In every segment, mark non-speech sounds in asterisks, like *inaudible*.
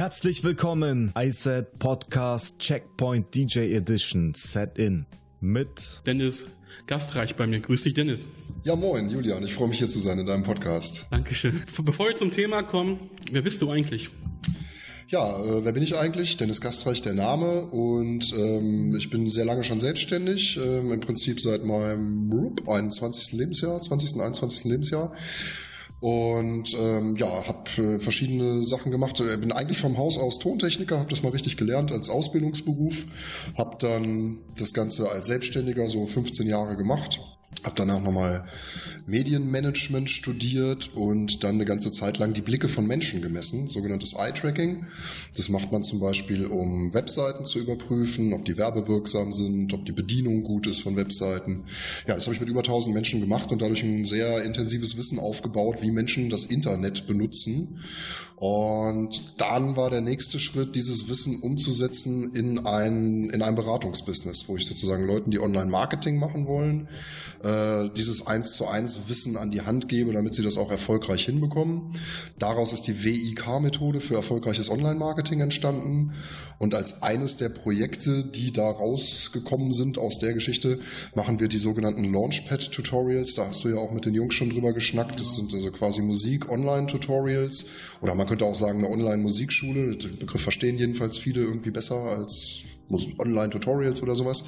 Herzlich willkommen, iSet Podcast Checkpoint DJ Edition Set In mit Dennis Gastreich bei mir. Grüß dich, Dennis. Ja, moin, Julian. Ich freue mich hier zu sein in deinem Podcast. Dankeschön. Bevor wir zum Thema kommen, wer bist du eigentlich? Ja, äh, wer bin ich eigentlich? Dennis Gastreich der Name und ähm, ich bin sehr lange schon selbstständig, ähm, im Prinzip seit meinem 21. Lebensjahr, 20. 21. Lebensjahr und ähm, ja, habe äh, verschiedene Sachen gemacht. Äh, bin eigentlich vom Haus aus Tontechniker, habe das mal richtig gelernt als Ausbildungsberuf, habe dann das Ganze als Selbstständiger so 15 Jahre gemacht habe danach nochmal Medienmanagement studiert und dann eine ganze Zeit lang die Blicke von Menschen gemessen, sogenanntes Eye-Tracking. Das macht man zum Beispiel, um Webseiten zu überprüfen, ob die werbewirksam sind, ob die Bedienung gut ist von Webseiten. Ja, das habe ich mit über 1000 Menschen gemacht und dadurch ein sehr intensives Wissen aufgebaut, wie Menschen das Internet benutzen. Und dann war der nächste Schritt, dieses Wissen umzusetzen in ein, in ein Beratungsbusiness, wo ich sozusagen Leuten, die Online-Marketing machen wollen, äh, dieses eins zu eins Wissen an die Hand gebe, damit sie das auch erfolgreich hinbekommen. Daraus ist die WIK-Methode für erfolgreiches Online-Marketing entstanden. Und als eines der Projekte, die da rausgekommen sind aus der Geschichte, machen wir die sogenannten Launchpad-Tutorials. Da hast du ja auch mit den Jungs schon drüber geschnackt. Das sind also quasi Musik-Online-Tutorials. Oder man könnte auch sagen, eine Online-Musikschule. Den Begriff verstehen jedenfalls viele irgendwie besser als Online-Tutorials oder sowas.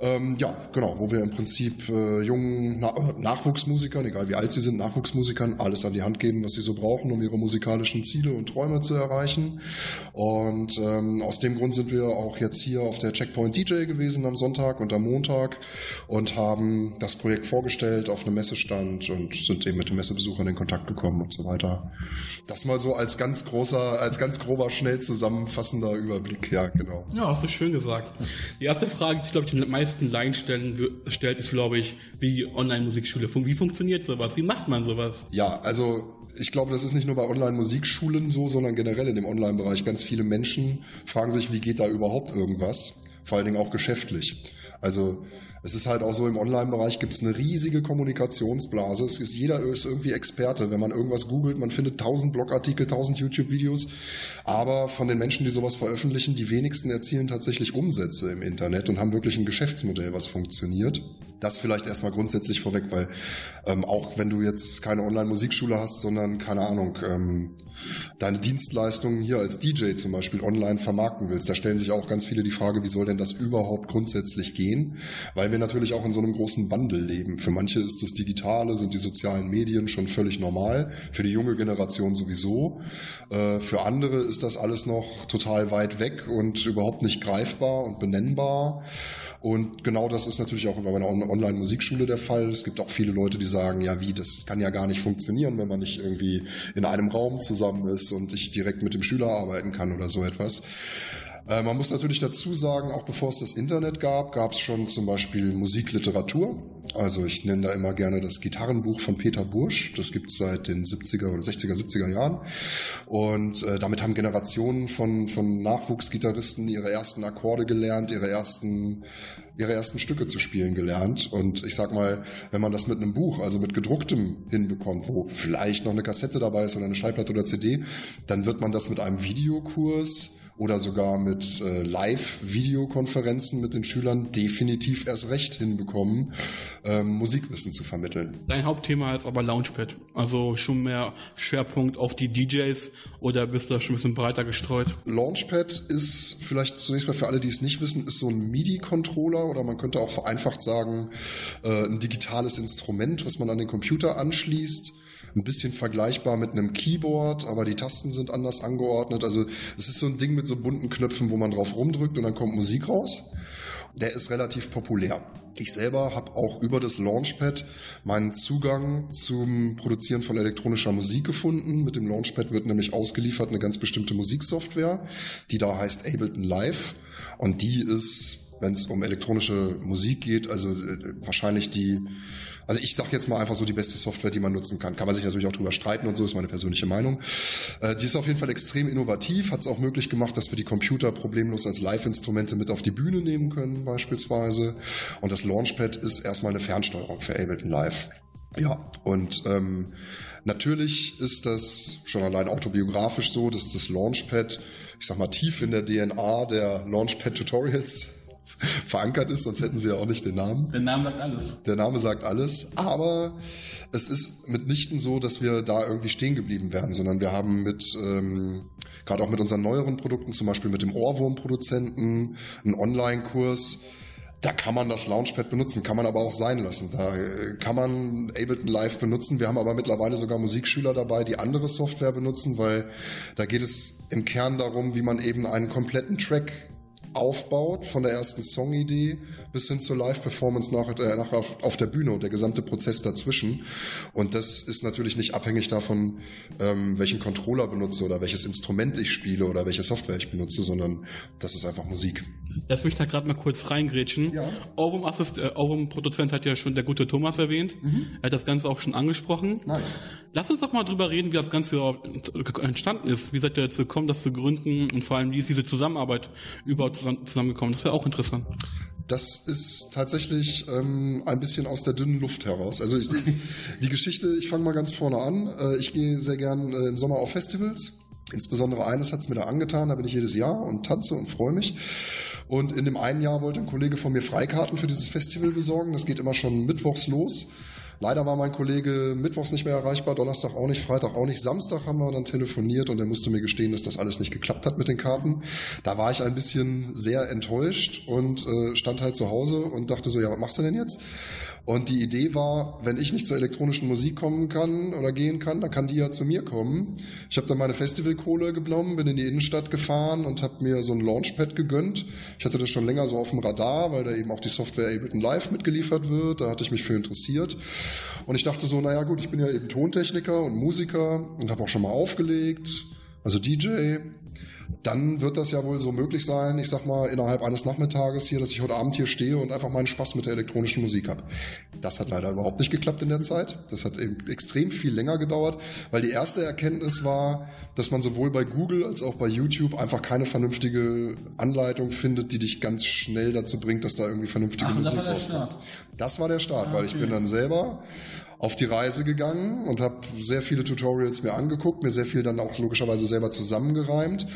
Ähm, ja, genau, wo wir im Prinzip äh, jungen Na Nachwuchsmusikern, egal wie alt sie sind, Nachwuchsmusikern, alles an die Hand geben, was sie so brauchen, um ihre musikalischen Ziele und Träume zu erreichen. Und ähm, aus dem Grund sind wir auch jetzt hier auf der Checkpoint DJ gewesen am Sonntag und am Montag und haben das Projekt vorgestellt auf einem Messestand und sind eben mit den Messebesuchern in Kontakt gekommen und so weiter. Das mal so als ganz großer, als ganz grober, schnell zusammenfassender Überblick, ja, genau. Ja, schön gesagt. Die erste Frage, die ich glaube ich den meisten Laien stellen, stellt, ist glaube ich, wie Online-Musikschule. Wie funktioniert sowas? Wie macht man sowas? Ja, also ich glaube, das ist nicht nur bei Online-Musikschulen so, sondern generell in dem Online-Bereich. Ganz viele Menschen fragen sich, wie geht da überhaupt irgendwas? Vor allen Dingen auch geschäftlich. Also es ist halt auch so, im Online-Bereich gibt es eine riesige Kommunikationsblase. Es ist, jeder ist irgendwie Experte. Wenn man irgendwas googelt, man findet tausend Blogartikel, tausend YouTube-Videos. Aber von den Menschen, die sowas veröffentlichen, die wenigsten erzielen tatsächlich Umsätze im Internet und haben wirklich ein Geschäftsmodell, was funktioniert. Das vielleicht erstmal grundsätzlich vorweg, weil ähm, auch wenn du jetzt keine Online-Musikschule hast, sondern keine Ahnung, ähm, deine Dienstleistungen hier als DJ zum Beispiel online vermarkten willst, da stellen sich auch ganz viele die Frage, wie soll denn das überhaupt grundsätzlich gehen? Weil wir natürlich auch in so einem großen Wandel leben. Für manche ist das Digitale, sind die sozialen Medien schon völlig normal, für die junge Generation sowieso. Äh, für andere ist das alles noch total weit weg und überhaupt nicht greifbar und benennbar. Und genau das ist natürlich auch bei einer Online-Musikschule der Fall. Es gibt auch viele Leute, die sagen, ja wie, das kann ja gar nicht funktionieren, wenn man nicht irgendwie in einem Raum zusammen ist und ich direkt mit dem Schüler arbeiten kann oder so etwas. Äh, man muss natürlich dazu sagen, auch bevor es das Internet gab, gab es schon zum Beispiel Musikliteratur. Also ich nenne da immer gerne das Gitarrenbuch von Peter Bursch. Das gibt es seit den 70er oder 60er, 70er Jahren. Und äh, damit haben Generationen von, von Nachwuchsgitarristen ihre ersten Akkorde gelernt, ihre ersten ihre ersten Stücke zu spielen gelernt. Und ich sag mal, wenn man das mit einem Buch, also mit gedrucktem hinbekommt, wo vielleicht noch eine Kassette dabei ist oder eine Schallplatte oder CD, dann wird man das mit einem Videokurs oder sogar mit äh, Live-Videokonferenzen mit den Schülern definitiv erst recht hinbekommen, ähm, Musikwissen zu vermitteln. Dein Hauptthema ist aber Launchpad, also schon mehr Schwerpunkt auf die DJs oder bist du da schon ein bisschen breiter gestreut? Launchpad ist vielleicht zunächst mal für alle, die es nicht wissen, ist so ein MIDI-Controller oder man könnte auch vereinfacht sagen, äh, ein digitales Instrument, was man an den Computer anschließt ein bisschen vergleichbar mit einem Keyboard, aber die Tasten sind anders angeordnet. Also es ist so ein Ding mit so bunten Knöpfen, wo man drauf rumdrückt und dann kommt Musik raus. Der ist relativ populär. Ich selber habe auch über das Launchpad meinen Zugang zum Produzieren von elektronischer Musik gefunden. Mit dem Launchpad wird nämlich ausgeliefert eine ganz bestimmte Musiksoftware, die da heißt Ableton Live. Und die ist, wenn es um elektronische Musik geht, also äh, wahrscheinlich die also ich sage jetzt mal einfach so die beste Software, die man nutzen kann. Kann man sich natürlich auch drüber streiten und so, ist meine persönliche Meinung. Äh, die ist auf jeden Fall extrem innovativ, hat es auch möglich gemacht, dass wir die Computer problemlos als Live-Instrumente mit auf die Bühne nehmen können beispielsweise. Und das Launchpad ist erstmal eine Fernsteuerung für Ableton Live. Ja, und ähm, natürlich ist das schon allein autobiografisch so, dass das Launchpad, ich sag mal, tief in der DNA der Launchpad-Tutorials verankert ist, sonst hätten sie ja auch nicht den Namen. Der Name sagt alles. Der Name sagt alles, aber es ist mitnichten so, dass wir da irgendwie stehen geblieben wären, sondern wir haben mit, ähm, gerade auch mit unseren neueren Produkten, zum Beispiel mit dem Ohrwurm-Produzenten, einen Online-Kurs, da kann man das Launchpad benutzen, kann man aber auch sein lassen. Da äh, kann man Ableton Live benutzen. Wir haben aber mittlerweile sogar Musikschüler dabei, die andere Software benutzen, weil da geht es im Kern darum, wie man eben einen kompletten Track aufbaut, von der ersten Songidee bis hin zur Live-Performance nach, äh, nach auf, der Bühne und der gesamte Prozess dazwischen. Und das ist natürlich nicht abhängig davon, ähm, welchen Controller benutze oder welches Instrument ich spiele oder welche Software ich benutze, sondern das ist einfach Musik. Das will ich da gerade mal kurz reingrätschen. Ja. Ohrwurm, Assist, äh, Ohrwurm Produzent hat ja schon der gute Thomas erwähnt. Mhm. Er hat das Ganze auch schon angesprochen. Nice. Lass uns doch mal drüber reden, wie das Ganze entstanden ist. Wie seid ihr dazu gekommen, das zu gründen und vor allem, wie ist diese Zusammenarbeit überhaupt zusammengekommen? Das wäre auch interessant. Das ist tatsächlich ähm, ein bisschen aus der dünnen Luft heraus. Also ich, *laughs* die Geschichte, ich fange mal ganz vorne an. Äh, ich gehe sehr gern äh, im Sommer auf Festivals. Insbesondere eines hat es mir da angetan, da bin ich jedes Jahr und tanze und freue mich. Und in dem einen Jahr wollte ein Kollege von mir Freikarten für dieses Festival besorgen. Das geht immer schon mittwochs los. Leider war mein Kollege mittwochs nicht mehr erreichbar, Donnerstag auch nicht, Freitag auch nicht. Samstag haben wir dann telefoniert und er musste mir gestehen, dass das alles nicht geklappt hat mit den Karten. Da war ich ein bisschen sehr enttäuscht und äh, stand halt zu Hause und dachte so, ja, was machst du denn jetzt? Und die Idee war, wenn ich nicht zur elektronischen Musik kommen kann oder gehen kann, dann kann die ja zu mir kommen. Ich habe dann meine Festivalkohle genommen, bin in die Innenstadt gefahren und habe mir so ein Launchpad gegönnt. Ich hatte das schon länger so auf dem Radar, weil da eben auch die Software Ableton Live mitgeliefert wird. Da hatte ich mich für interessiert. Und ich dachte so, naja gut, ich bin ja eben Tontechniker und Musiker und habe auch schon mal aufgelegt, also DJ dann wird das ja wohl so möglich sein, ich sag mal, innerhalb eines Nachmittages hier, dass ich heute Abend hier stehe und einfach meinen Spaß mit der elektronischen Musik habe. Das hat leider überhaupt nicht geklappt in der Zeit. Das hat eben extrem viel länger gedauert, weil die erste Erkenntnis war, dass man sowohl bei Google als auch bei YouTube einfach keine vernünftige Anleitung findet, die dich ganz schnell dazu bringt, dass da irgendwie vernünftige Ach, Musik rauskommt. Das war der Start, ah, weil ich bin dann selber auf die Reise gegangen und habe sehr viele Tutorials mir angeguckt, mir sehr viel dann auch logischerweise selber zusammengereimt,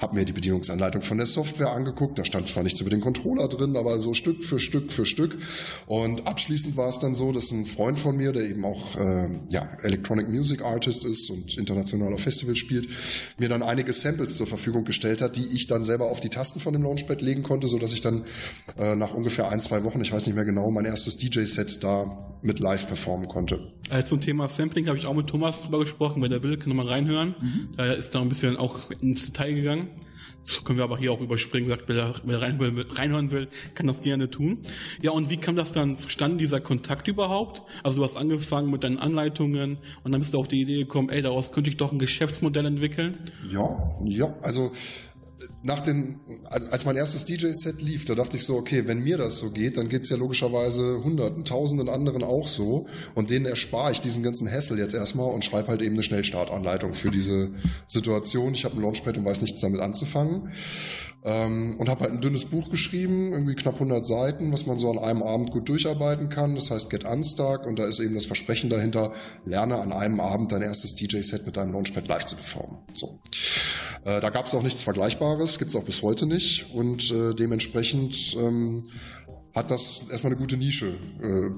habe mir die Bedienungsanleitung von der Software angeguckt, da stand zwar nichts über den Controller drin, aber so Stück für Stück für Stück. Und abschließend war es dann so, dass ein Freund von mir, der eben auch äh, ja, Electronic Music Artist ist und international auf Festivals spielt, mir dann einige Samples zur Verfügung gestellt hat, die ich dann selber auf die Tasten von dem Launchpad legen konnte, so dass ich dann äh, nach ungefähr ein, zwei Wochen, ich weiß nicht mehr genau, mein erstes DJ-Set da mit live performen konnte konnte. Äh, zum Thema Sampling habe ich auch mit Thomas drüber gesprochen. Wenn er will, kann er mal reinhören. Mhm. Da ist da ein bisschen auch ins Detail gegangen. Das können wir aber hier auch überspringen. Sagt, wer, wer rein will, reinhören will, kann das gerne tun. Ja, und wie kam das dann zustande, dieser Kontakt überhaupt? Also du hast angefangen mit deinen Anleitungen und dann bist du auf die Idee gekommen, ey, daraus könnte ich doch ein Geschäftsmodell entwickeln. Ja, ja, also nach den, also als mein erstes DJ-Set lief, da dachte ich so, okay, wenn mir das so geht, dann geht's ja logischerweise hunderten, tausenden anderen auch so. Und denen erspare ich diesen ganzen Hassel jetzt erstmal und schreibe halt eben eine Schnellstartanleitung für diese Situation. Ich habe ein Launchpad und weiß nichts damit anzufangen. Ähm, und habe halt ein dünnes Buch geschrieben, irgendwie knapp 100 Seiten, was man so an einem Abend gut durcharbeiten kann. Das heißt Get Unstuck und da ist eben das Versprechen dahinter, lerne an einem Abend dein erstes DJ-Set mit deinem Launchpad live zu performen. So. Äh, da gab es auch nichts Vergleichbares, gibt es auch bis heute nicht und äh, dementsprechend ähm, hat das erstmal eine gute Nische äh,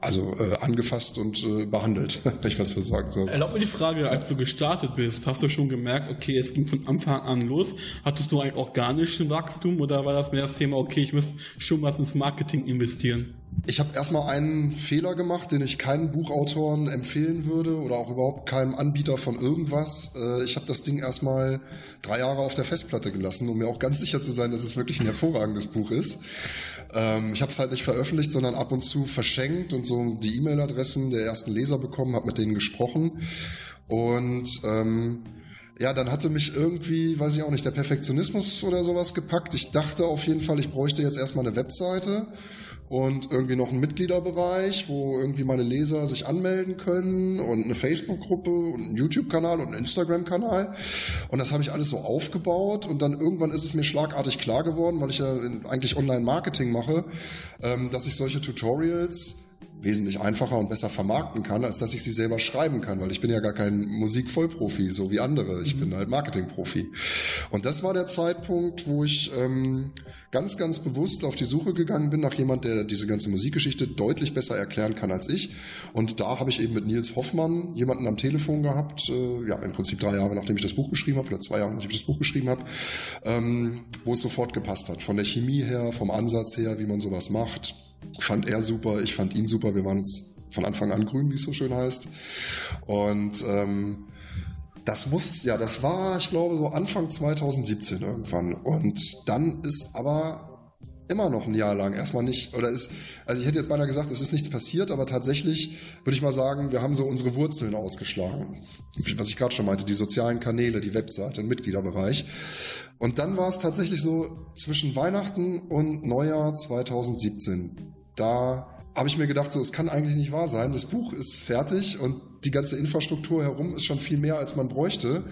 also äh, angefasst und äh, behandelt, *laughs* wenn ich was sagen soll. Erlaub mir die Frage, als du gestartet bist, hast du schon gemerkt, okay, es ging von Anfang an los. Hattest du ein organisches Wachstum oder war das mehr das Thema, okay, ich muss schon was ins Marketing investieren? Ich habe erstmal einen Fehler gemacht, den ich keinen Buchautoren empfehlen würde oder auch überhaupt keinem Anbieter von irgendwas. Äh, ich habe das Ding erstmal drei Jahre auf der Festplatte gelassen, um mir auch ganz sicher zu sein, dass es wirklich ein hervorragendes Buch ist. Ähm, ich habe es halt nicht veröffentlicht, sondern ab und zu verschenkt und so die E-Mail-Adressen der ersten Leser bekommen, habe mit denen gesprochen und ähm, ja, dann hatte mich irgendwie, weiß ich auch nicht, der Perfektionismus oder sowas gepackt. Ich dachte auf jeden Fall, ich bräuchte jetzt erstmal eine Webseite und irgendwie noch einen Mitgliederbereich, wo irgendwie meine Leser sich anmelden können und eine Facebook-Gruppe und einen YouTube-Kanal und einen Instagram-Kanal. Und das habe ich alles so aufgebaut und dann irgendwann ist es mir schlagartig klar geworden, weil ich ja eigentlich Online-Marketing mache, ähm, dass ich solche Tutorials wesentlich einfacher und besser vermarkten kann, als dass ich sie selber schreiben kann, weil ich bin ja gar kein Musikvollprofi, so wie andere. Ich mhm. bin halt Marketingprofi. Und das war der Zeitpunkt, wo ich ähm, ganz, ganz bewusst auf die Suche gegangen bin nach jemand, der diese ganze Musikgeschichte deutlich besser erklären kann als ich. Und da habe ich eben mit Nils Hoffmann jemanden am Telefon gehabt, äh, ja, im Prinzip drei Jahre, nachdem ich das Buch geschrieben habe, oder zwei Jahre, nachdem ich das Buch geschrieben habe, ähm, wo es sofort gepasst hat. Von der Chemie her, vom Ansatz her, wie man sowas macht fand er super, ich fand ihn super. Wir waren uns von Anfang an grün, wie es so schön heißt. Und ähm, das muss, ja, das war, ich glaube, so Anfang 2017 irgendwann. Und dann ist aber immer noch ein Jahr lang erstmal nicht, oder ist, also ich hätte jetzt beinahe gesagt, es ist nichts passiert, aber tatsächlich würde ich mal sagen, wir haben so unsere Wurzeln ausgeschlagen. Was ich gerade schon meinte, die sozialen Kanäle, die Webseite, den Mitgliederbereich. Und dann war es tatsächlich so zwischen Weihnachten und Neujahr 2017. Da habe ich mir gedacht, so, es kann eigentlich nicht wahr sein. Das Buch ist fertig und die ganze Infrastruktur herum ist schon viel mehr, als man bräuchte.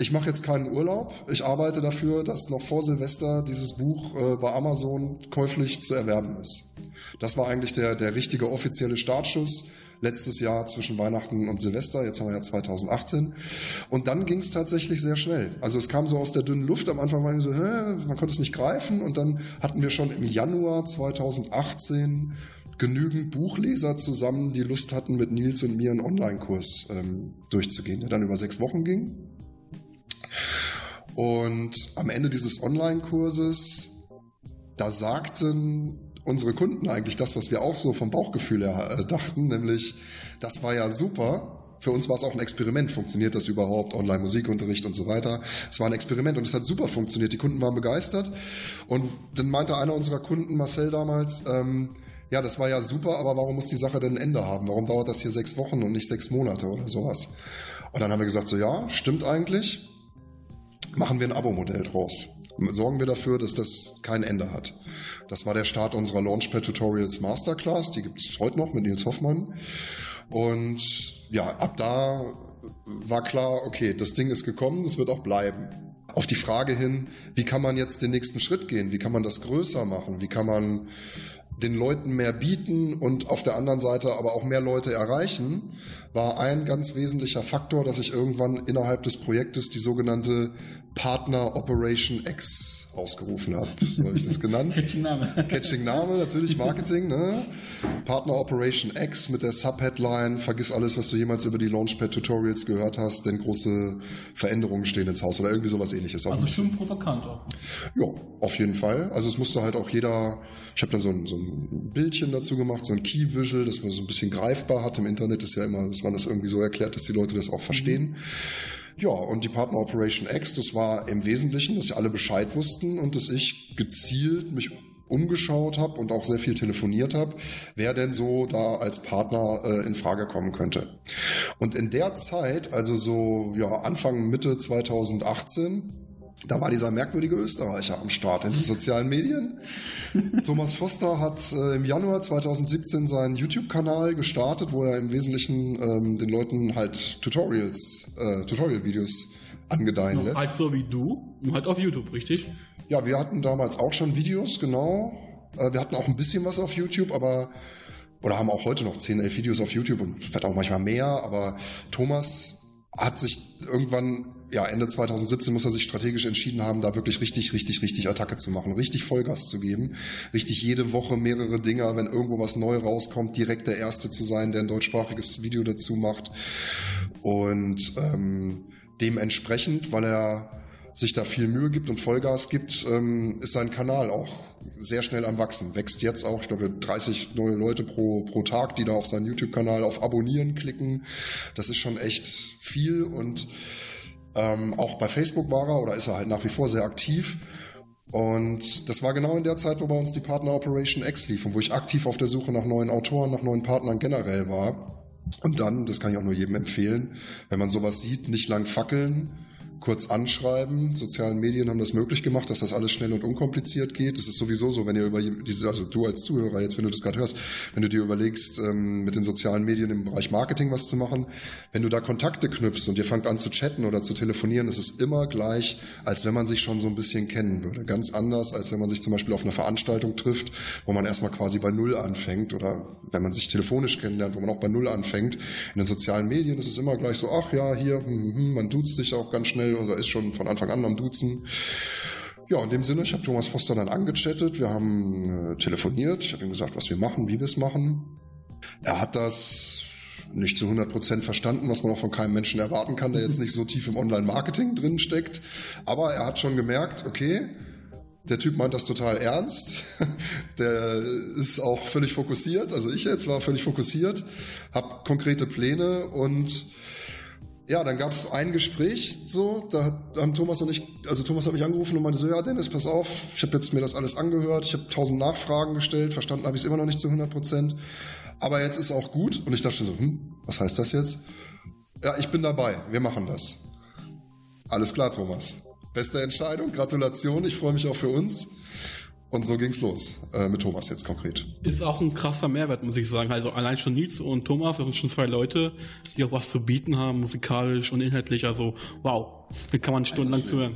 Ich mache jetzt keinen Urlaub. Ich arbeite dafür, dass noch vor Silvester dieses Buch äh, bei Amazon käuflich zu erwerben ist. Das war eigentlich der, der richtige offizielle Startschuss letztes Jahr zwischen Weihnachten und Silvester, jetzt haben wir ja 2018. Und dann ging es tatsächlich sehr schnell. Also es kam so aus der dünnen Luft, am Anfang war ich so, hä, man konnte es nicht greifen und dann hatten wir schon im Januar 2018 genügend Buchleser zusammen, die Lust hatten, mit Nils und mir einen Online-Kurs ähm, durchzugehen, der dann über sechs Wochen ging. Und am Ende dieses Online-Kurses, da sagten unsere Kunden eigentlich das, was wir auch so vom Bauchgefühl her äh, dachten, nämlich, das war ja super. Für uns war es auch ein Experiment. Funktioniert das überhaupt? Online-Musikunterricht und so weiter. Es war ein Experiment und es hat super funktioniert. Die Kunden waren begeistert. Und dann meinte einer unserer Kunden, Marcel damals, ähm, ja, das war ja super, aber warum muss die Sache denn ein Ende haben? Warum dauert das hier sechs Wochen und nicht sechs Monate oder sowas? Und dann haben wir gesagt, so ja, stimmt eigentlich. Machen wir ein Abo-Modell draus. Sorgen wir dafür, dass das kein Ende hat. Das war der Start unserer Launchpad Tutorials Masterclass. Die gibt es heute noch mit Nils Hoffmann. Und ja, ab da war klar, okay, das Ding ist gekommen, das wird auch bleiben. Auf die Frage hin, wie kann man jetzt den nächsten Schritt gehen? Wie kann man das größer machen? Wie kann man den Leuten mehr bieten und auf der anderen Seite aber auch mehr Leute erreichen, war ein ganz wesentlicher Faktor, dass ich irgendwann innerhalb des Projektes die sogenannte Partner Operation X ausgerufen habe. So habe ich das genannt. *laughs* Catching Name. Catching Name, natürlich Marketing. Ne? Partner Operation X mit der Subheadline, vergiss alles, was du jemals über die Launchpad-Tutorials gehört hast, denn große Veränderungen stehen ins Haus oder irgendwie sowas ähnliches. Also schon provokant auch. Ja, auf jeden Fall. Also es musste halt auch jeder, ich habe dann so ein, so ein Bildchen dazu gemacht, so ein Key Visual, das man so ein bisschen greifbar hat. Im Internet ist ja immer, dass man das irgendwie so erklärt, dass die Leute das auch verstehen. Mhm. Ja, und die Partner Operation X, das war im Wesentlichen, dass sie alle Bescheid wussten und dass ich gezielt mich umgeschaut habe und auch sehr viel telefoniert habe, wer denn so da als Partner äh, in Frage kommen könnte. Und in der Zeit, also so ja, Anfang Mitte 2018, da war dieser merkwürdige Österreicher am Start in den sozialen Medien. *laughs* Thomas Foster hat äh, im Januar 2017 seinen YouTube-Kanal gestartet, wo er im Wesentlichen ähm, den Leuten halt Tutorials, äh, Tutorial-Videos angedeihen no, lässt. Halt so wie du, nur halt auf YouTube, richtig? Ja, wir hatten damals auch schon Videos, genau. Äh, wir hatten auch ein bisschen was auf YouTube, aber oder haben auch heute noch 10, 11 Videos auf YouTube und vielleicht auch manchmal mehr, aber Thomas hat sich irgendwann ja, Ende 2017 muss er sich strategisch entschieden haben, da wirklich richtig, richtig, richtig Attacke zu machen, richtig Vollgas zu geben, richtig jede Woche mehrere Dinger, wenn irgendwo was neu rauskommt, direkt der Erste zu sein, der ein deutschsprachiges Video dazu macht. Und ähm, dementsprechend, weil er sich da viel Mühe gibt und Vollgas gibt, ähm, ist sein Kanal auch sehr schnell am Wachsen. Wächst jetzt auch, ich glaube, 30 neue Leute pro, pro Tag, die da auf seinen YouTube-Kanal auf Abonnieren klicken. Das ist schon echt viel und ähm, auch bei Facebook war er oder ist er halt nach wie vor sehr aktiv. Und das war genau in der Zeit, wo bei uns die Partner Operation X lief und wo ich aktiv auf der Suche nach neuen Autoren, nach neuen Partnern generell war. Und dann, das kann ich auch nur jedem empfehlen, wenn man sowas sieht, nicht lang fackeln, kurz anschreiben. Sozialen Medien haben das möglich gemacht, dass das alles schnell und unkompliziert geht. Das ist sowieso so, wenn ihr über diese, also du als Zuhörer jetzt, wenn du das gerade hörst, wenn du dir überlegst, ähm, mit den sozialen Medien im Bereich Marketing was zu machen, wenn du da Kontakte knüpfst und ihr fangt an zu chatten oder zu telefonieren, ist es immer gleich, als wenn man sich schon so ein bisschen kennen würde. Ganz anders, als wenn man sich zum Beispiel auf einer Veranstaltung trifft, wo man erstmal quasi bei Null anfängt oder wenn man sich telefonisch kennenlernt, wo man auch bei Null anfängt. In den sozialen Medien ist es immer gleich so, ach ja, hier, hm, hm, man duzt sich auch ganz schnell oder ist schon von Anfang an am Duzen. Ja, in dem Sinne, ich habe Thomas Foster dann angechattet, wir haben äh, telefoniert, ich habe ihm gesagt, was wir machen, wie wir es machen. Er hat das nicht zu 100 Prozent verstanden, was man auch von keinem Menschen erwarten kann, der jetzt *laughs* nicht so tief im Online-Marketing drin steckt. Aber er hat schon gemerkt, okay, der Typ meint das total ernst. *laughs* Der ist auch völlig fokussiert. Also ich jetzt war völlig fokussiert, habe konkrete Pläne und ja, dann gab es ein Gespräch, so, da haben Thomas und ich, also Thomas hat mich angerufen und meinte so, ja, Dennis, pass auf, ich habe jetzt mir das alles angehört, ich habe tausend Nachfragen gestellt, verstanden habe ich es immer noch nicht zu 100 Prozent, aber jetzt ist auch gut und ich dachte so, hm, was heißt das jetzt? Ja, ich bin dabei, wir machen das. Alles klar, Thomas. Beste Entscheidung, Gratulation, ich freue mich auch für uns. Und so ging's los äh, mit Thomas jetzt konkret. Ist auch ein krasser Mehrwert, muss ich sagen. Also allein schon Nils und Thomas, das sind schon zwei Leute, die auch was zu bieten haben, musikalisch und inhaltlich. Also wow, da kann man stundenlang zuhören.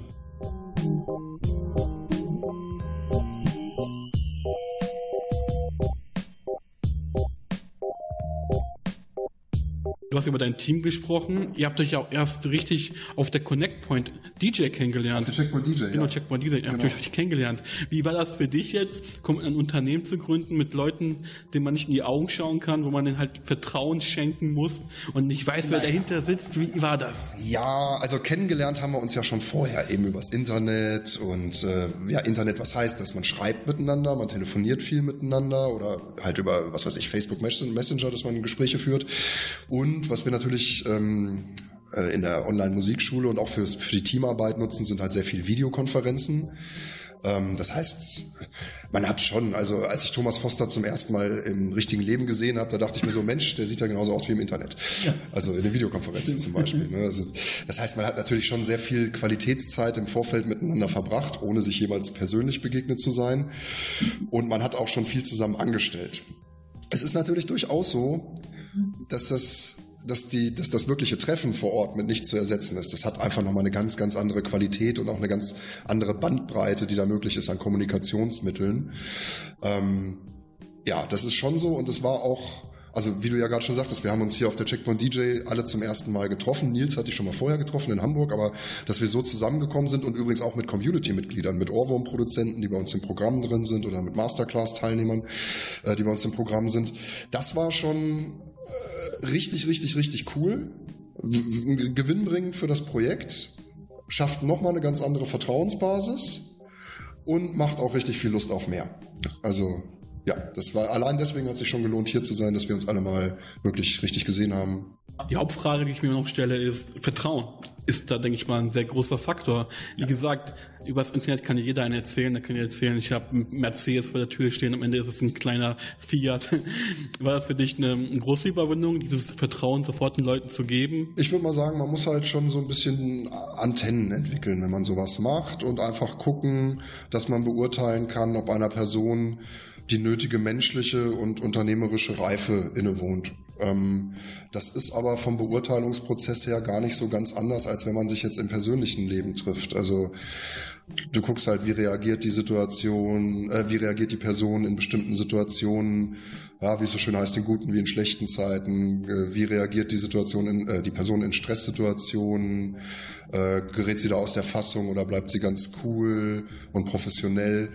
Du hast über dein Team gesprochen. Ihr habt euch ja auch erst richtig auf der Connect Point DJ kennengelernt. Auf der Checkpoint DJ, Genau, ja. Checkpoint DJ. Ihr habt Genau. euch kennengelernt. Wie war das für dich jetzt, ein Unternehmen zu gründen mit Leuten, denen man nicht in die Augen schauen kann, wo man denen halt Vertrauen schenken muss und nicht weiß, wer dahinter sitzt? Wie war das? Ja, also kennengelernt haben wir uns ja schon vorher eben übers Internet und äh, ja, Internet, was heißt das? Man schreibt miteinander, man telefoniert viel miteinander oder halt über, was weiß ich, Facebook Messenger, dass man Gespräche führt. Und was wir natürlich ähm, äh, in der Online-Musikschule und auch für, für die Teamarbeit nutzen, sind halt sehr viele Videokonferenzen. Ähm, das heißt, man hat schon, also als ich Thomas Foster zum ersten Mal im richtigen Leben gesehen habe, da dachte ich mir so, Mensch, der sieht ja genauso aus wie im Internet. Also in den Videokonferenzen zum Beispiel. Ne? Also, das heißt, man hat natürlich schon sehr viel Qualitätszeit im Vorfeld miteinander verbracht, ohne sich jemals persönlich begegnet zu sein. Und man hat auch schon viel zusammen angestellt. Es ist natürlich durchaus so, dass das dass, die, dass das wirkliche Treffen vor Ort mit nicht zu ersetzen ist. Das hat einfach nochmal eine ganz, ganz andere Qualität und auch eine ganz andere Bandbreite, die da möglich ist an Kommunikationsmitteln. Ähm, ja, das ist schon so und es war auch, also wie du ja gerade schon sagtest, wir haben uns hier auf der Checkpoint DJ alle zum ersten Mal getroffen. Nils hatte ich schon mal vorher getroffen in Hamburg, aber dass wir so zusammengekommen sind und übrigens auch mit Community-Mitgliedern, mit Ohrwurm-Produzenten, die bei uns im Programm drin sind oder mit Masterclass-Teilnehmern, äh, die bei uns im Programm sind, das war schon richtig, richtig, richtig cool. Gewinnbringend für das Projekt, schafft nochmal eine ganz andere Vertrauensbasis und macht auch richtig viel Lust auf mehr. Also ja, das war allein deswegen hat sich schon gelohnt, hier zu sein, dass wir uns alle mal wirklich richtig gesehen haben. Die Hauptfrage, die ich mir noch stelle, ist Vertrauen. Ist da, denke ich mal, ein sehr großer Faktor. Wie gesagt, übers Internet kann jeder einen erzählen. Da kann ich erzählen, ich habe Mercedes vor der Tür stehen, am Ende ist es ein kleiner Fiat. *laughs* War das für dich eine, eine große Überwindung, dieses Vertrauen sofort den Leuten zu geben? Ich würde mal sagen, man muss halt schon so ein bisschen Antennen entwickeln, wenn man sowas macht und einfach gucken, dass man beurteilen kann, ob einer Person die nötige menschliche und unternehmerische Reife innewohnt. Ähm, das ist aber vom Beurteilungsprozess her gar nicht so ganz anders, als wenn man sich jetzt im persönlichen Leben trifft. Also du guckst halt, wie reagiert die Situation, äh, wie reagiert die Person in bestimmten Situationen, ja, wie es so schön heißt, in guten wie in schlechten Zeiten, äh, wie reagiert die Situation in, äh, die Person in Stresssituationen, äh, gerät sie da aus der Fassung oder bleibt sie ganz cool und professionell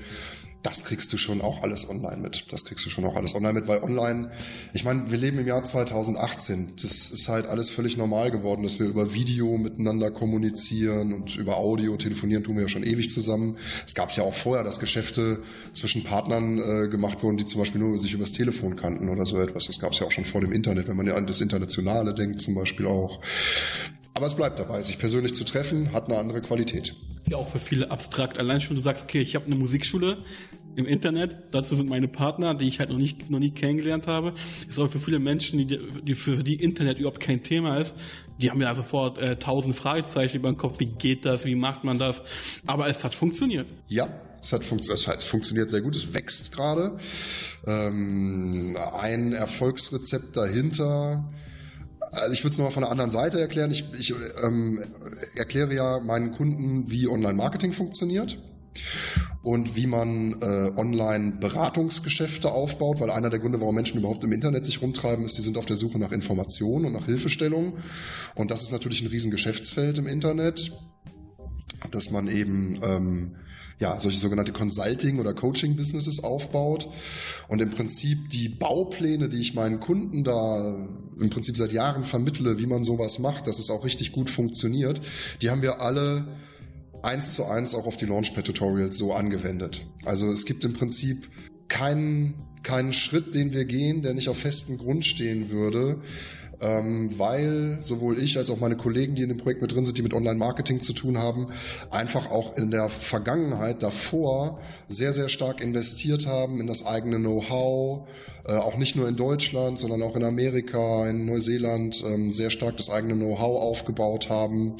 das kriegst du schon auch alles online mit. Das kriegst du schon auch alles online mit, weil online, ich meine, wir leben im Jahr 2018. Das ist halt alles völlig normal geworden, dass wir über Video miteinander kommunizieren und über Audio telefonieren tun wir ja schon ewig zusammen. Es gab es ja auch vorher, dass Geschäfte zwischen Partnern äh, gemacht wurden, die zum Beispiel nur sich übers Telefon kannten oder so etwas. Das gab es ja auch schon vor dem Internet, wenn man ja an das Internationale denkt zum Beispiel auch. Aber es bleibt dabei, sich persönlich zu treffen, hat eine andere Qualität. Ist ja auch für viele abstrakt. Allein schon, du sagst, okay, ich habe eine Musikschule. im Internet. Dazu sind meine Partner, die ich halt noch nicht noch nie kennengelernt habe. Das ist auch für viele Menschen, die, die für die Internet überhaupt kein Thema ist. Die haben ja sofort äh, tausend Fragezeichen über den Kopf. Wie geht das? Wie macht man das? Aber es hat funktioniert. Ja, es hat funktio es funktioniert sehr gut, es wächst gerade. Ähm, ein Erfolgsrezept dahinter. Also ich würde es nochmal von der anderen Seite erklären. Ich, ich ähm, erkläre ja meinen Kunden, wie Online-Marketing funktioniert und wie man äh, Online-Beratungsgeschäfte aufbaut, weil einer der Gründe, warum Menschen überhaupt im Internet sich rumtreiben, ist, die sind auf der Suche nach Informationen und nach Hilfestellung. Und das ist natürlich ein riesen Geschäftsfeld im Internet, dass man eben ähm, ja, solche sogenannte Consulting- oder Coaching-Businesses aufbaut und im Prinzip die Baupläne, die ich meinen Kunden da im Prinzip seit Jahren vermittle, wie man sowas macht, dass es auch richtig gut funktioniert, die haben wir alle eins zu eins auch auf die Launchpad-Tutorials so angewendet. Also es gibt im Prinzip keinen, keinen Schritt, den wir gehen, der nicht auf festem Grund stehen würde, ähm, weil sowohl ich als auch meine Kollegen, die in dem Projekt mit drin sind, die mit Online-Marketing zu tun haben, einfach auch in der Vergangenheit davor sehr, sehr stark investiert haben in das eigene Know-how, äh, auch nicht nur in Deutschland, sondern auch in Amerika, in Neuseeland ähm, sehr stark das eigene Know-how aufgebaut haben.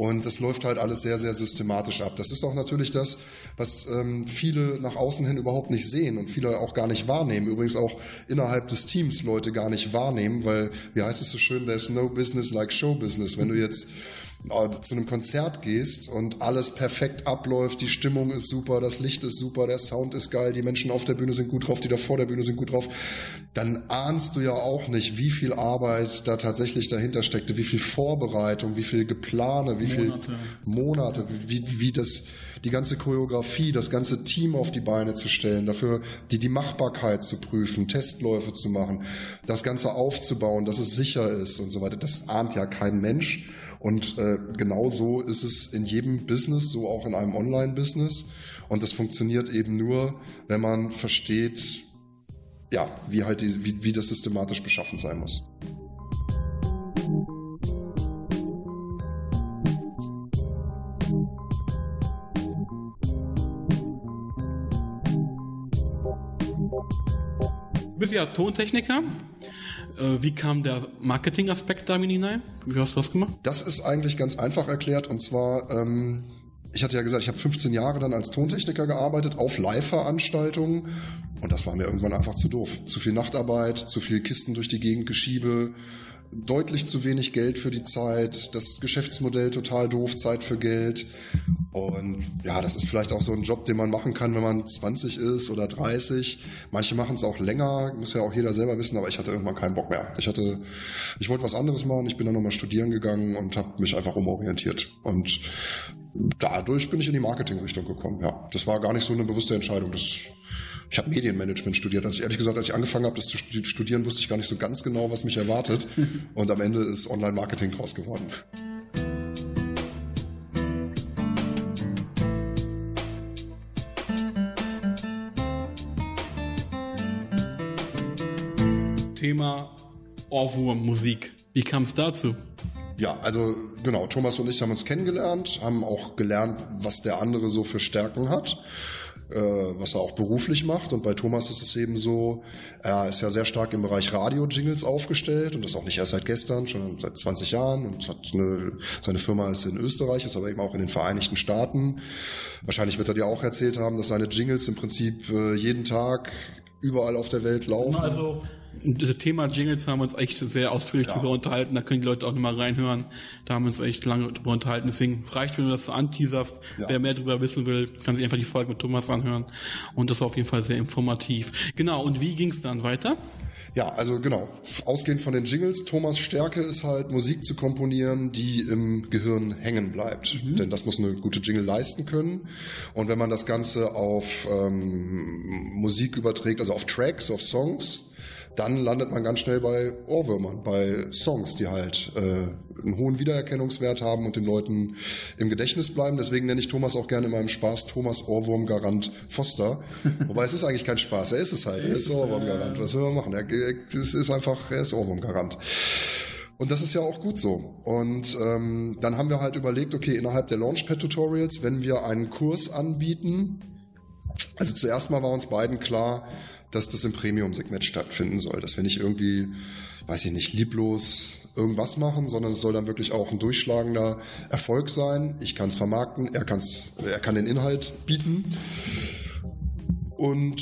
Und das läuft halt alles sehr, sehr systematisch ab. Das ist auch natürlich das, was ähm, viele nach außen hin überhaupt nicht sehen und viele auch gar nicht wahrnehmen. Übrigens auch innerhalb des Teams Leute gar nicht wahrnehmen, weil, wie heißt es so schön, there's no business like show business. Wenn du jetzt zu einem Konzert gehst und alles perfekt abläuft, die Stimmung ist super, das Licht ist super, der Sound ist geil, die Menschen auf der Bühne sind gut drauf, die da vor der Bühne sind gut drauf, dann ahnst du ja auch nicht, wie viel Arbeit da tatsächlich dahinter steckte, wie viel Vorbereitung, wie viel Geplane, wie viel Monate, Monate wie, wie das, die ganze Choreografie, das ganze Team auf die Beine zu stellen, dafür die, die Machbarkeit zu prüfen, Testläufe zu machen, das Ganze aufzubauen, dass es sicher ist und so weiter. Das ahnt ja kein Mensch. Und äh, genau so ist es in jedem Business, so auch in einem Online-Business. Und das funktioniert eben nur, wenn man versteht, ja, wie halt die, wie, wie das systematisch beschaffen sein muss. Du bist ja Tontechniker. Äh, wie kam der Marketing-Aspekt da hinein? Wie hast du das gemacht? Das ist eigentlich ganz einfach erklärt. Und zwar, ähm, ich hatte ja gesagt, ich habe 15 Jahre dann als Tontechniker gearbeitet auf Live-Veranstaltungen. Und das war mir irgendwann einfach zu doof. Zu viel Nachtarbeit, zu viel Kisten durch die Gegend geschiebe deutlich zu wenig Geld für die Zeit, das Geschäftsmodell total doof, Zeit für Geld. Und ja, das ist vielleicht auch so ein Job, den man machen kann, wenn man 20 ist oder 30. Manche machen es auch länger, muss ja auch jeder selber wissen, aber ich hatte irgendwann keinen Bock mehr. Ich hatte, ich wollte was anderes machen, ich bin dann nochmal studieren gegangen und habe mich einfach umorientiert. Und dadurch bin ich in die Marketingrichtung gekommen. Ja, das war gar nicht so eine bewusste Entscheidung. Das ich habe Medienmanagement studiert. Also ehrlich gesagt, als ich angefangen habe, das zu studieren, wusste ich gar nicht so ganz genau, was mich erwartet. *laughs* Und am Ende ist Online-Marketing draus geworden. Thema Ohrwurm Musik. Wie kam es dazu? Ja, also genau, Thomas und ich haben uns kennengelernt, haben auch gelernt, was der andere so für Stärken hat was er auch beruflich macht. Und bei Thomas ist es eben so, er ist ja sehr stark im Bereich Radio-Jingles aufgestellt und das auch nicht erst seit gestern, schon seit 20 Jahren und hat eine, seine Firma ist in Österreich, ist aber eben auch in den Vereinigten Staaten. Wahrscheinlich wird er dir auch erzählt haben, dass seine Jingles im Prinzip äh, jeden Tag überall auf der Welt laufen. Also das Thema Jingles haben wir uns echt sehr ausführlich ja. darüber unterhalten. Da können die Leute auch nochmal reinhören. Da haben wir uns echt lange darüber unterhalten. Deswegen reicht, wenn du das anteaserst. Ja. Wer mehr darüber wissen will, kann sich einfach die Folge mit Thomas anhören. Und das war auf jeden Fall sehr informativ. Genau, und wie ging es dann weiter? Ja, also genau. Ausgehend von den Jingles, Thomas Stärke ist halt Musik zu komponieren, die im Gehirn hängen bleibt. Mhm. Denn das muss eine gute Jingle leisten können. Und wenn man das Ganze auf ähm, Musik überträgt, also auf Tracks, auf Songs, dann landet man ganz schnell bei Ohrwürmern, bei Songs, die halt äh, einen hohen Wiedererkennungswert haben und den Leuten im Gedächtnis bleiben. Deswegen nenne ich Thomas auch gerne in meinem Spaß Thomas Ohrwurmgarant Foster. *laughs* Wobei es ist eigentlich kein Spaß, er ist es halt, er ist Ohrwurmgarant. Was will man machen? Er, es ist einfach, er ist Ohrwurmgarant. Und das ist ja auch gut so. Und ähm, dann haben wir halt überlegt, okay, innerhalb der Launchpad-Tutorials, wenn wir einen Kurs anbieten, Also zuerst mal war uns beiden klar, dass das im Premium-Segment stattfinden soll, dass wir nicht irgendwie, weiß ich nicht, lieblos irgendwas machen, sondern es soll dann wirklich auch ein durchschlagender Erfolg sein. Ich kann es vermarkten, er, kann's, er kann den Inhalt bieten. Und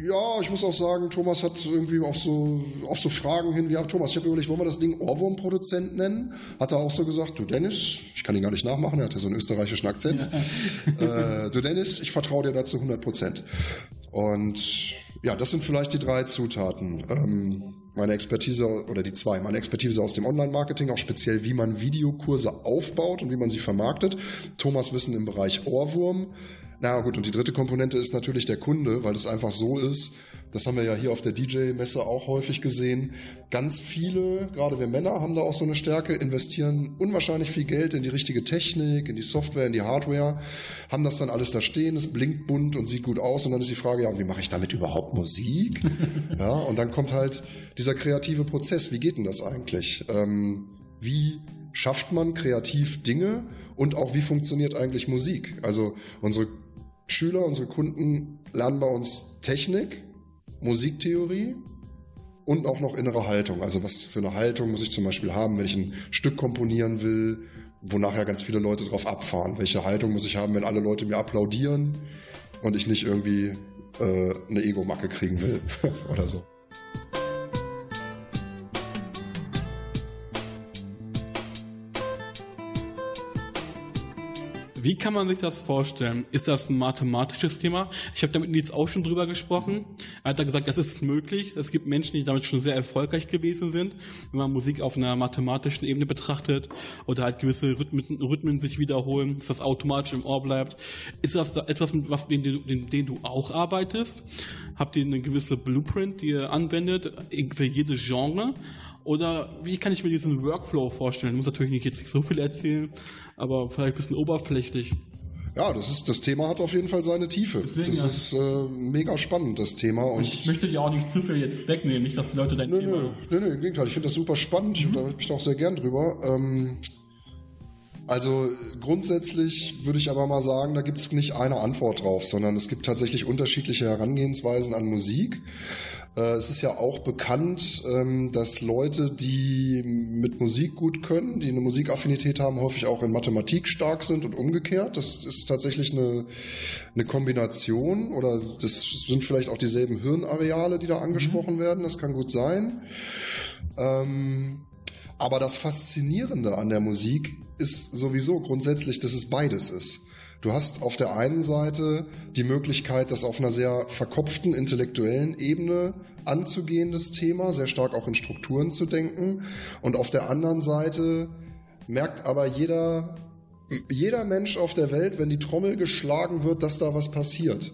ja, ich muss auch sagen, Thomas hat irgendwie auf so, auf so Fragen hin, ja, Thomas, ich habe überlegt, wollen wir das Ding Ohrwurmproduzent nennen? Hat er auch so gesagt, du Dennis, ich kann ihn gar nicht nachmachen, er hat ja so einen österreichischen Akzent. Ja. Äh, du Dennis, ich vertraue dir dazu 100 Prozent. Und ja, das sind vielleicht die drei Zutaten. Ähm, meine Expertise oder die zwei, meine Expertise aus dem Online-Marketing, auch speziell wie man Videokurse aufbaut und wie man sie vermarktet. Thomas Wissen im Bereich Ohrwurm. Na gut, und die dritte Komponente ist natürlich der Kunde, weil es einfach so ist, das haben wir ja hier auf der DJ-Messe auch häufig gesehen, ganz viele, gerade wir Männer haben da auch so eine Stärke, investieren unwahrscheinlich viel Geld in die richtige Technik, in die Software, in die Hardware, haben das dann alles da stehen, es blinkt bunt und sieht gut aus und dann ist die Frage, ja, wie mache ich damit überhaupt Musik? *laughs* ja, und dann kommt halt dieser kreative Prozess, wie geht denn das eigentlich? Ähm, wie schafft man kreativ Dinge und auch wie funktioniert eigentlich Musik? Also unsere Schüler, unsere Kunden lernen bei uns Technik, Musiktheorie und auch noch innere Haltung. Also was für eine Haltung muss ich zum Beispiel haben, wenn ich ein Stück komponieren will, wo nachher ganz viele Leute drauf abfahren. Welche Haltung muss ich haben, wenn alle Leute mir applaudieren und ich nicht irgendwie äh, eine Ego-Macke kriegen will *laughs* oder so. Wie kann man sich das vorstellen? Ist das ein mathematisches Thema? Ich habe damit Nils auch schon drüber gesprochen. Er hat da gesagt, das ist möglich. Es gibt Menschen, die damit schon sehr erfolgreich gewesen sind, wenn man Musik auf einer mathematischen Ebene betrachtet oder halt gewisse Rhythmen, Rhythmen sich wiederholen, dass das automatisch im Ohr bleibt. Ist das etwas, mit was den, den, den du auch arbeitest? Habt ihr eine gewisse Blueprint, die ihr anwendet für jedes Genre? Oder wie kann ich mir diesen Workflow vorstellen? Ich muss natürlich nicht jetzt nicht so viel erzählen, aber vielleicht ein bisschen oberflächlich. Ja, das ist das Thema hat auf jeden Fall seine Tiefe. Deswegen, das ja. ist äh, mega spannend das Thema und ich möchte dir auch nicht zu viel jetzt wegnehmen, nicht dass die Leute dein nö, Thema. Nö, nö, im Gegenteil, ich finde das super spannend. Mhm. Ich unterhalte mich da auch sehr gern drüber. Ähm, also grundsätzlich würde ich aber mal sagen, da gibt es nicht eine Antwort drauf, sondern es gibt tatsächlich unterschiedliche Herangehensweisen an Musik. Äh, es ist ja auch bekannt, ähm, dass Leute, die mit Musik gut können, die eine Musikaffinität haben, häufig auch in Mathematik stark sind und umgekehrt. Das ist tatsächlich eine, eine Kombination oder das sind vielleicht auch dieselben Hirnareale, die da angesprochen mhm. werden. Das kann gut sein. Ähm, aber das Faszinierende an der Musik ist sowieso grundsätzlich, dass es beides ist. Du hast auf der einen Seite die Möglichkeit, das auf einer sehr verkopften intellektuellen Ebene anzugehen, das Thema, sehr stark auch in Strukturen zu denken. Und auf der anderen Seite merkt aber jeder, jeder Mensch auf der Welt, wenn die Trommel geschlagen wird, dass da was passiert.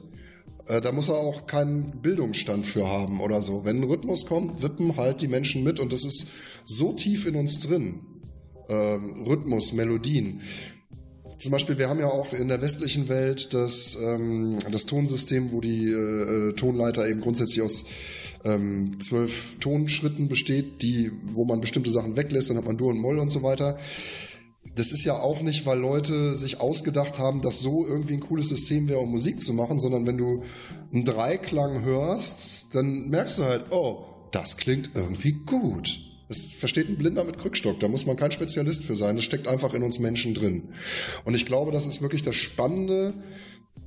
Äh, da muss er auch keinen Bildungsstand für haben oder so. Wenn ein Rhythmus kommt, wippen halt die Menschen mit und das ist so tief in uns drin. Ähm, Rhythmus, Melodien. Zum Beispiel, wir haben ja auch in der westlichen Welt das, ähm, das Tonsystem, wo die äh, Tonleiter eben grundsätzlich aus ähm, zwölf Tonschritten besteht, die, wo man bestimmte Sachen weglässt, dann hat man Dur und Moll und so weiter. Das ist ja auch nicht, weil Leute sich ausgedacht haben, dass so irgendwie ein cooles System wäre, um Musik zu machen, sondern wenn du einen Dreiklang hörst, dann merkst du halt, oh, das klingt irgendwie gut. Das versteht ein Blinder mit Krückstock, da muss man kein Spezialist für sein, das steckt einfach in uns Menschen drin. Und ich glaube, das ist wirklich das Spannende,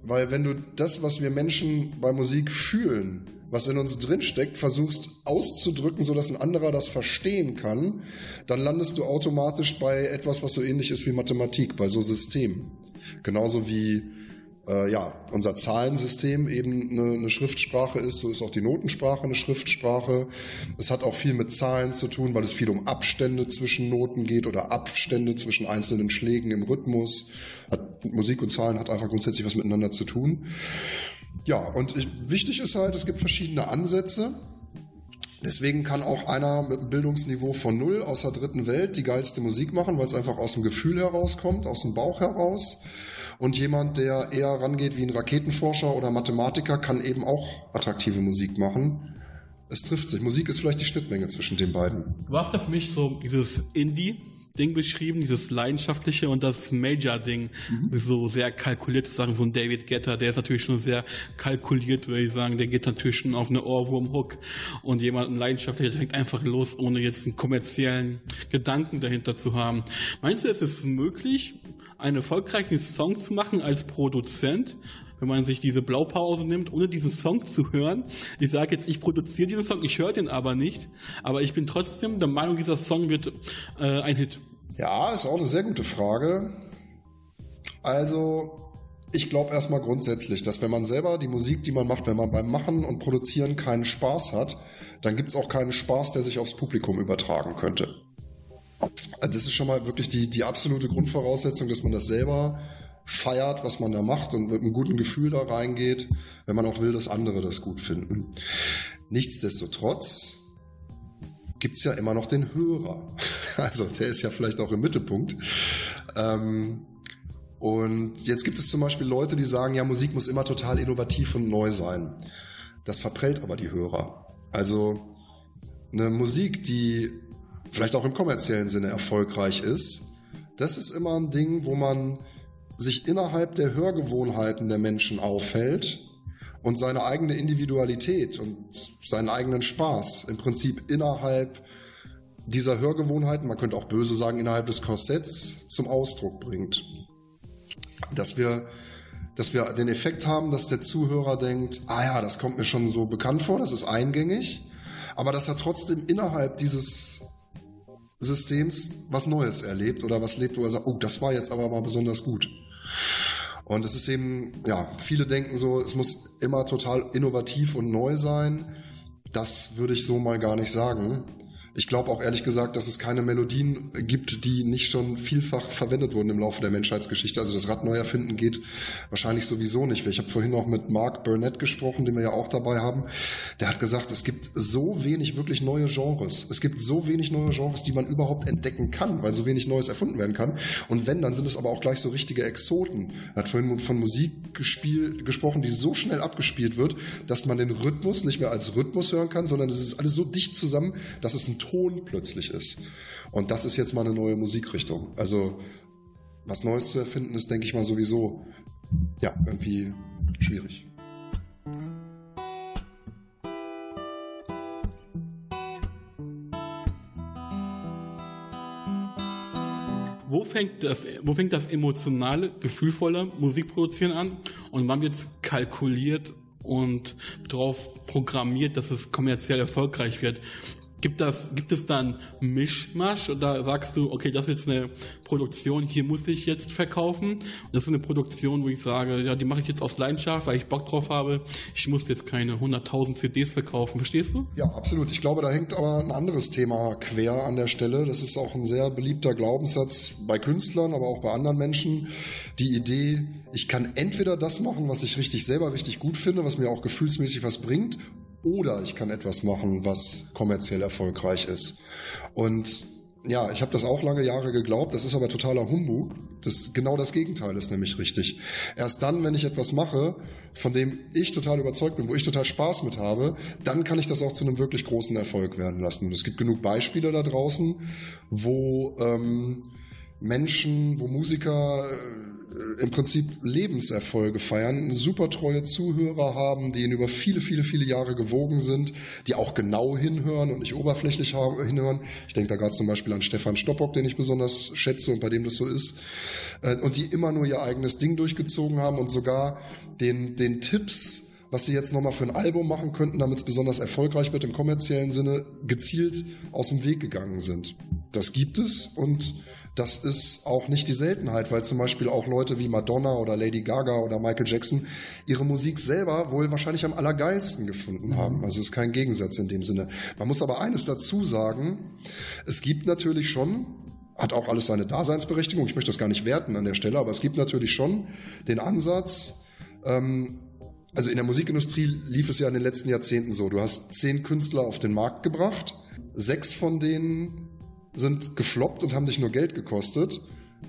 weil wenn du das, was wir Menschen bei Musik fühlen, was in uns drinsteckt, versuchst auszudrücken, sodass ein anderer das verstehen kann, dann landest du automatisch bei etwas, was so ähnlich ist wie Mathematik, bei so Systemen. Genauso wie äh, ja, unser Zahlensystem eben eine, eine, Schriftsprache ist, so ist auch die Notensprache eine Schriftsprache. Es hat auch viel mit Zahlen zu tun, weil es viel um Abstände zwischen Noten geht oder Abstände zwischen einzelnen Schlägen im Rhythmus. Hat, Musik und Zahlen hat einfach grundsätzlich was miteinander zu tun. Ja, und ich, wichtig ist halt, es gibt verschiedene Ansätze. Deswegen kann auch einer mit einem Bildungsniveau von null aus der dritten Welt die geilste Musik machen, weil es einfach aus dem Gefühl herauskommt, aus dem Bauch heraus. Und jemand, der eher rangeht wie ein Raketenforscher oder Mathematiker, kann eben auch attraktive Musik machen. Es trifft sich. Musik ist vielleicht die Schnittmenge zwischen den beiden. Du hast ja für mich so dieses Indie, Ding beschrieben, dieses leidenschaftliche und das Major-Ding. Mhm. So sehr kalkulierte Sachen, so ein David Getter, der ist natürlich schon sehr kalkuliert, würde ich sagen. Der geht natürlich schon auf eine Ohrwurm-Hook und jemand ein leidenschaftlicher fängt einfach los, ohne jetzt einen kommerziellen Gedanken dahinter zu haben. Meinst du, es ist möglich, einen erfolgreichen Song zu machen als Produzent, wenn man sich diese Blaupause nimmt, ohne diesen Song zu hören. Ich sage jetzt, ich produziere diesen Song, ich höre den aber nicht, aber ich bin trotzdem der Meinung, dieser Song wird äh, ein Hit. Ja, ist auch eine sehr gute Frage. Also, ich glaube erstmal grundsätzlich, dass wenn man selber die Musik, die man macht, wenn man beim Machen und Produzieren keinen Spaß hat, dann gibt es auch keinen Spaß, der sich aufs Publikum übertragen könnte. Also das ist schon mal wirklich die, die absolute Grundvoraussetzung, dass man das selber feiert, was man da macht und mit einem guten Gefühl da reingeht, wenn man auch will, dass andere das gut finden. Nichtsdestotrotz gibt's ja immer noch den Hörer. *laughs* Also der ist ja vielleicht auch im Mittelpunkt. Ähm, und jetzt gibt es zum Beispiel Leute, die sagen, ja, Musik muss immer total innovativ und neu sein. Das verprellt aber die Hörer. Also eine Musik, die vielleicht auch im kommerziellen Sinne erfolgreich ist, das ist immer ein Ding, wo man sich innerhalb der Hörgewohnheiten der Menschen aufhält und seine eigene Individualität und seinen eigenen Spaß im Prinzip innerhalb dieser Hörgewohnheiten, man könnte auch böse sagen, innerhalb des Korsetts zum Ausdruck bringt. Dass wir, dass wir den Effekt haben, dass der Zuhörer denkt, ah ja, das kommt mir schon so bekannt vor, das ist eingängig, aber dass er trotzdem innerhalb dieses Systems was Neues erlebt oder was lebt, wo er sagt, oh, das war jetzt aber mal besonders gut. Und es ist eben, ja, viele denken so, es muss immer total innovativ und neu sein. Das würde ich so mal gar nicht sagen. Ich glaube auch ehrlich gesagt, dass es keine Melodien gibt, die nicht schon vielfach verwendet wurden im Laufe der Menschheitsgeschichte. Also das Rad neu erfinden geht wahrscheinlich sowieso nicht. Ich habe vorhin noch mit Mark Burnett gesprochen, den wir ja auch dabei haben. Der hat gesagt, es gibt so wenig wirklich neue Genres. Es gibt so wenig neue Genres, die man überhaupt entdecken kann, weil so wenig Neues erfunden werden kann. Und wenn, dann sind es aber auch gleich so richtige Exoten. Er hat vorhin von Musik gesprochen, die so schnell abgespielt wird, dass man den Rhythmus nicht mehr als Rhythmus hören kann, sondern es ist alles so dicht zusammen, dass es ein Ton plötzlich ist. Und das ist jetzt mal eine neue Musikrichtung. Also was Neues zu erfinden ist, denke ich mal sowieso, ja, irgendwie schwierig. wo fängt das, wo fängt das emotionale, gefühlvolle Musikproduzieren an und wann wird es kalkuliert und darauf programmiert, dass es kommerziell erfolgreich wird? Gibt, das, gibt es dann Mischmasch oder sagst du, okay, das ist jetzt eine Produktion, hier muss ich jetzt verkaufen. Das ist eine Produktion, wo ich sage, ja, die mache ich jetzt aus Leidenschaft, weil ich Bock drauf habe. Ich muss jetzt keine 100.000 CDs verkaufen. Verstehst du? Ja, absolut. Ich glaube, da hängt aber ein anderes Thema quer an der Stelle. Das ist auch ein sehr beliebter Glaubenssatz bei Künstlern, aber auch bei anderen Menschen. Die Idee, ich kann entweder das machen, was ich richtig selber richtig gut finde, was mir auch gefühlsmäßig was bringt, oder ich kann etwas machen, was kommerziell erfolgreich ist. Und ja, ich habe das auch lange Jahre geglaubt, das ist aber totaler Humbug. Das, genau das Gegenteil ist nämlich richtig. Erst dann, wenn ich etwas mache, von dem ich total überzeugt bin, wo ich total Spaß mit habe, dann kann ich das auch zu einem wirklich großen Erfolg werden lassen. Und es gibt genug Beispiele da draußen, wo ähm, Menschen, wo Musiker äh, im Prinzip Lebenserfolge feiern, super treue Zuhörer haben, die ihn über viele, viele, viele Jahre gewogen sind, die auch genau hinhören und nicht oberflächlich hinhören. Ich denke da gerade zum Beispiel an Stefan Stoppock, den ich besonders schätze und bei dem das so ist. Äh, und die immer nur ihr eigenes Ding durchgezogen haben und sogar den, den Tipps was sie jetzt nochmal für ein Album machen könnten, damit es besonders erfolgreich wird im kommerziellen Sinne, gezielt aus dem Weg gegangen sind. Das gibt es und das ist auch nicht die Seltenheit, weil zum Beispiel auch Leute wie Madonna oder Lady Gaga oder Michael Jackson ihre Musik selber wohl wahrscheinlich am allergeilsten gefunden haben. Mhm. Also es ist kein Gegensatz in dem Sinne. Man muss aber eines dazu sagen, es gibt natürlich schon hat auch alles seine Daseinsberechtigung. Ich möchte das gar nicht werten an der Stelle, aber es gibt natürlich schon den Ansatz, ähm, also in der Musikindustrie lief es ja in den letzten Jahrzehnten so. Du hast zehn Künstler auf den Markt gebracht, sechs von denen sind gefloppt und haben dich nur Geld gekostet.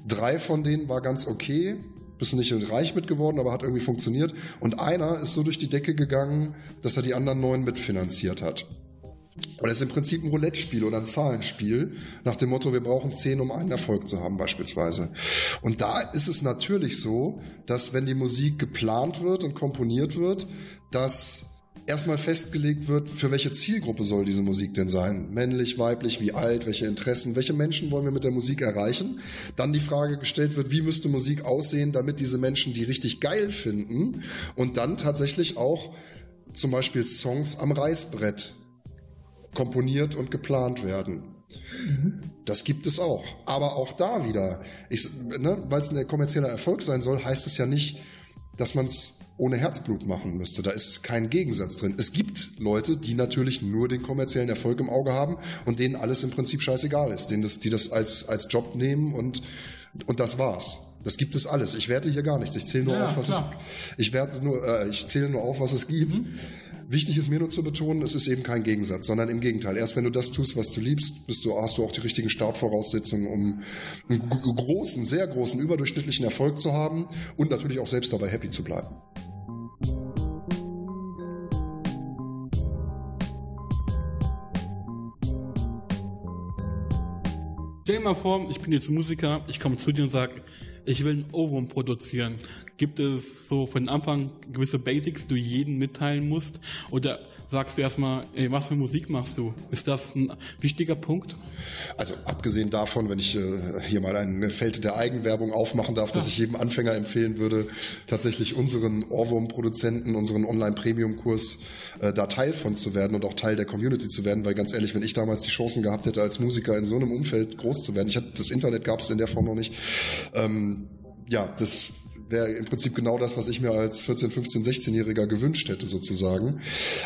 Drei von denen war ganz okay, bist du nicht reich mit geworden, aber hat irgendwie funktioniert. Und einer ist so durch die Decke gegangen, dass er die anderen neun mitfinanziert hat. Und es ist im Prinzip ein Roulette-Spiel oder ein Zahlenspiel nach dem Motto, wir brauchen zehn, um einen Erfolg zu haben beispielsweise. Und da ist es natürlich so, dass wenn die Musik geplant wird und komponiert wird, dass erstmal festgelegt wird, für welche Zielgruppe soll diese Musik denn sein? Männlich, weiblich, wie alt, welche Interessen, welche Menschen wollen wir mit der Musik erreichen? Dann die Frage gestellt wird, wie müsste Musik aussehen, damit diese Menschen die richtig geil finden und dann tatsächlich auch zum Beispiel Songs am Reißbrett komponiert und geplant werden. Das gibt es auch. Aber auch da wieder, ne, weil es ein kommerzieller Erfolg sein soll, heißt es ja nicht, dass man es ohne Herzblut machen müsste. Da ist kein Gegensatz drin. Es gibt Leute, die natürlich nur den kommerziellen Erfolg im Auge haben und denen alles im Prinzip scheißegal ist, denen das, die das als, als Job nehmen und, und das war's. Das gibt es alles. Ich werte hier gar nichts. Ich zähle nur ja, auf, was klar. es, ich werte nur, äh, ich zähle nur auf, was es gibt. Mhm. Wichtig ist mir nur zu betonen, es ist eben kein Gegensatz, sondern im Gegenteil. Erst wenn du das tust, was du liebst, bist du, hast du auch die richtigen Startvoraussetzungen, um einen großen, sehr großen, überdurchschnittlichen Erfolg zu haben und natürlich auch selbst dabei happy zu bleiben. Stell dir mal vor, ich bin jetzt Musiker, ich komme zu dir und sage, ich will ein Ohrwurm produzieren. Gibt es so von Anfang gewisse Basics, die du jedem mitteilen musst? Oder sagst du erstmal, ey, was für Musik machst du? Ist das ein wichtiger Punkt? Also abgesehen davon, wenn ich äh, hier mal ein Feld der Eigenwerbung aufmachen darf, dass ich jedem Anfänger empfehlen würde, tatsächlich unseren Ohrwurm-Produzenten, unseren Online-Premium-Kurs äh, da Teil von zu werden und auch Teil der Community zu werden, weil ganz ehrlich, wenn ich damals die Chancen gehabt hätte, als Musiker in so einem Umfeld groß zu werden, ich hatte, das Internet gab es in der Form noch nicht, ähm, ja, das wäre im Prinzip genau das, was ich mir als 14, 15, 16-Jähriger gewünscht hätte sozusagen.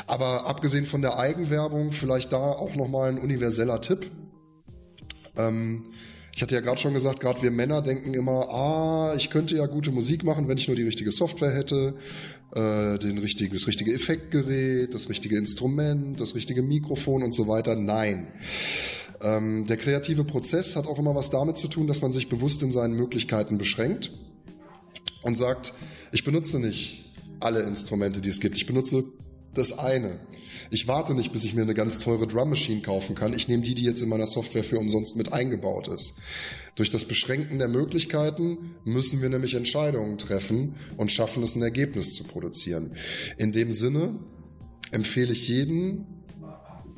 Aber abgesehen von der Eigenwerbung, vielleicht da auch nochmal ein universeller Tipp. Ähm, ich hatte ja gerade schon gesagt, gerade wir Männer denken immer, ah, ich könnte ja gute Musik machen, wenn ich nur die richtige Software hätte, äh, den richtigen, das richtige Effektgerät, das richtige Instrument, das richtige Mikrofon und so weiter. Nein. Ähm, der kreative Prozess hat auch immer was damit zu tun, dass man sich bewusst in seinen Möglichkeiten beschränkt und sagt, ich benutze nicht alle Instrumente, die es gibt. Ich benutze das eine. Ich warte nicht, bis ich mir eine ganz teure Drum Machine kaufen kann. Ich nehme die, die jetzt in meiner Software für umsonst mit eingebaut ist. Durch das Beschränken der Möglichkeiten müssen wir nämlich Entscheidungen treffen und schaffen es, ein Ergebnis zu produzieren. In dem Sinne empfehle ich jeden,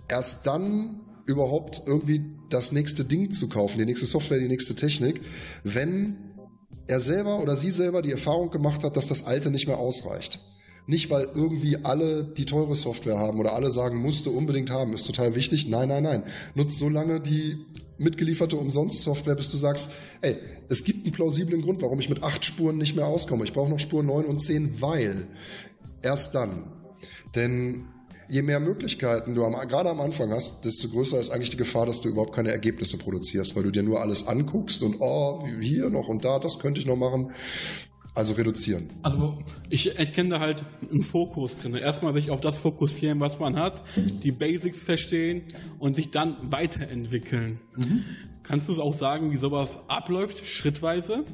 erst dann überhaupt irgendwie das nächste Ding zu kaufen, die nächste Software, die nächste Technik, wenn er selber oder sie selber die Erfahrung gemacht hat, dass das alte nicht mehr ausreicht. Nicht, weil irgendwie alle die teure Software haben oder alle sagen, musste unbedingt haben, ist total wichtig. Nein, nein, nein. Nutzt so lange die mitgelieferte Umsonst-Software, bis du sagst, ey, es gibt einen plausiblen Grund, warum ich mit acht Spuren nicht mehr auskomme. Ich brauche noch Spur neun und zehn, weil erst dann. Denn je mehr Möglichkeiten du am, gerade am Anfang hast, desto größer ist eigentlich die Gefahr, dass du überhaupt keine Ergebnisse produzierst, weil du dir nur alles anguckst und oh, hier noch und da, das könnte ich noch machen. Also reduzieren. Also ich erkenne da halt einen Fokus drin. Erstmal sich auf das fokussieren, was man hat, die Basics verstehen und sich dann weiterentwickeln. Mhm. Kannst du es auch sagen, wie sowas abläuft, schrittweise?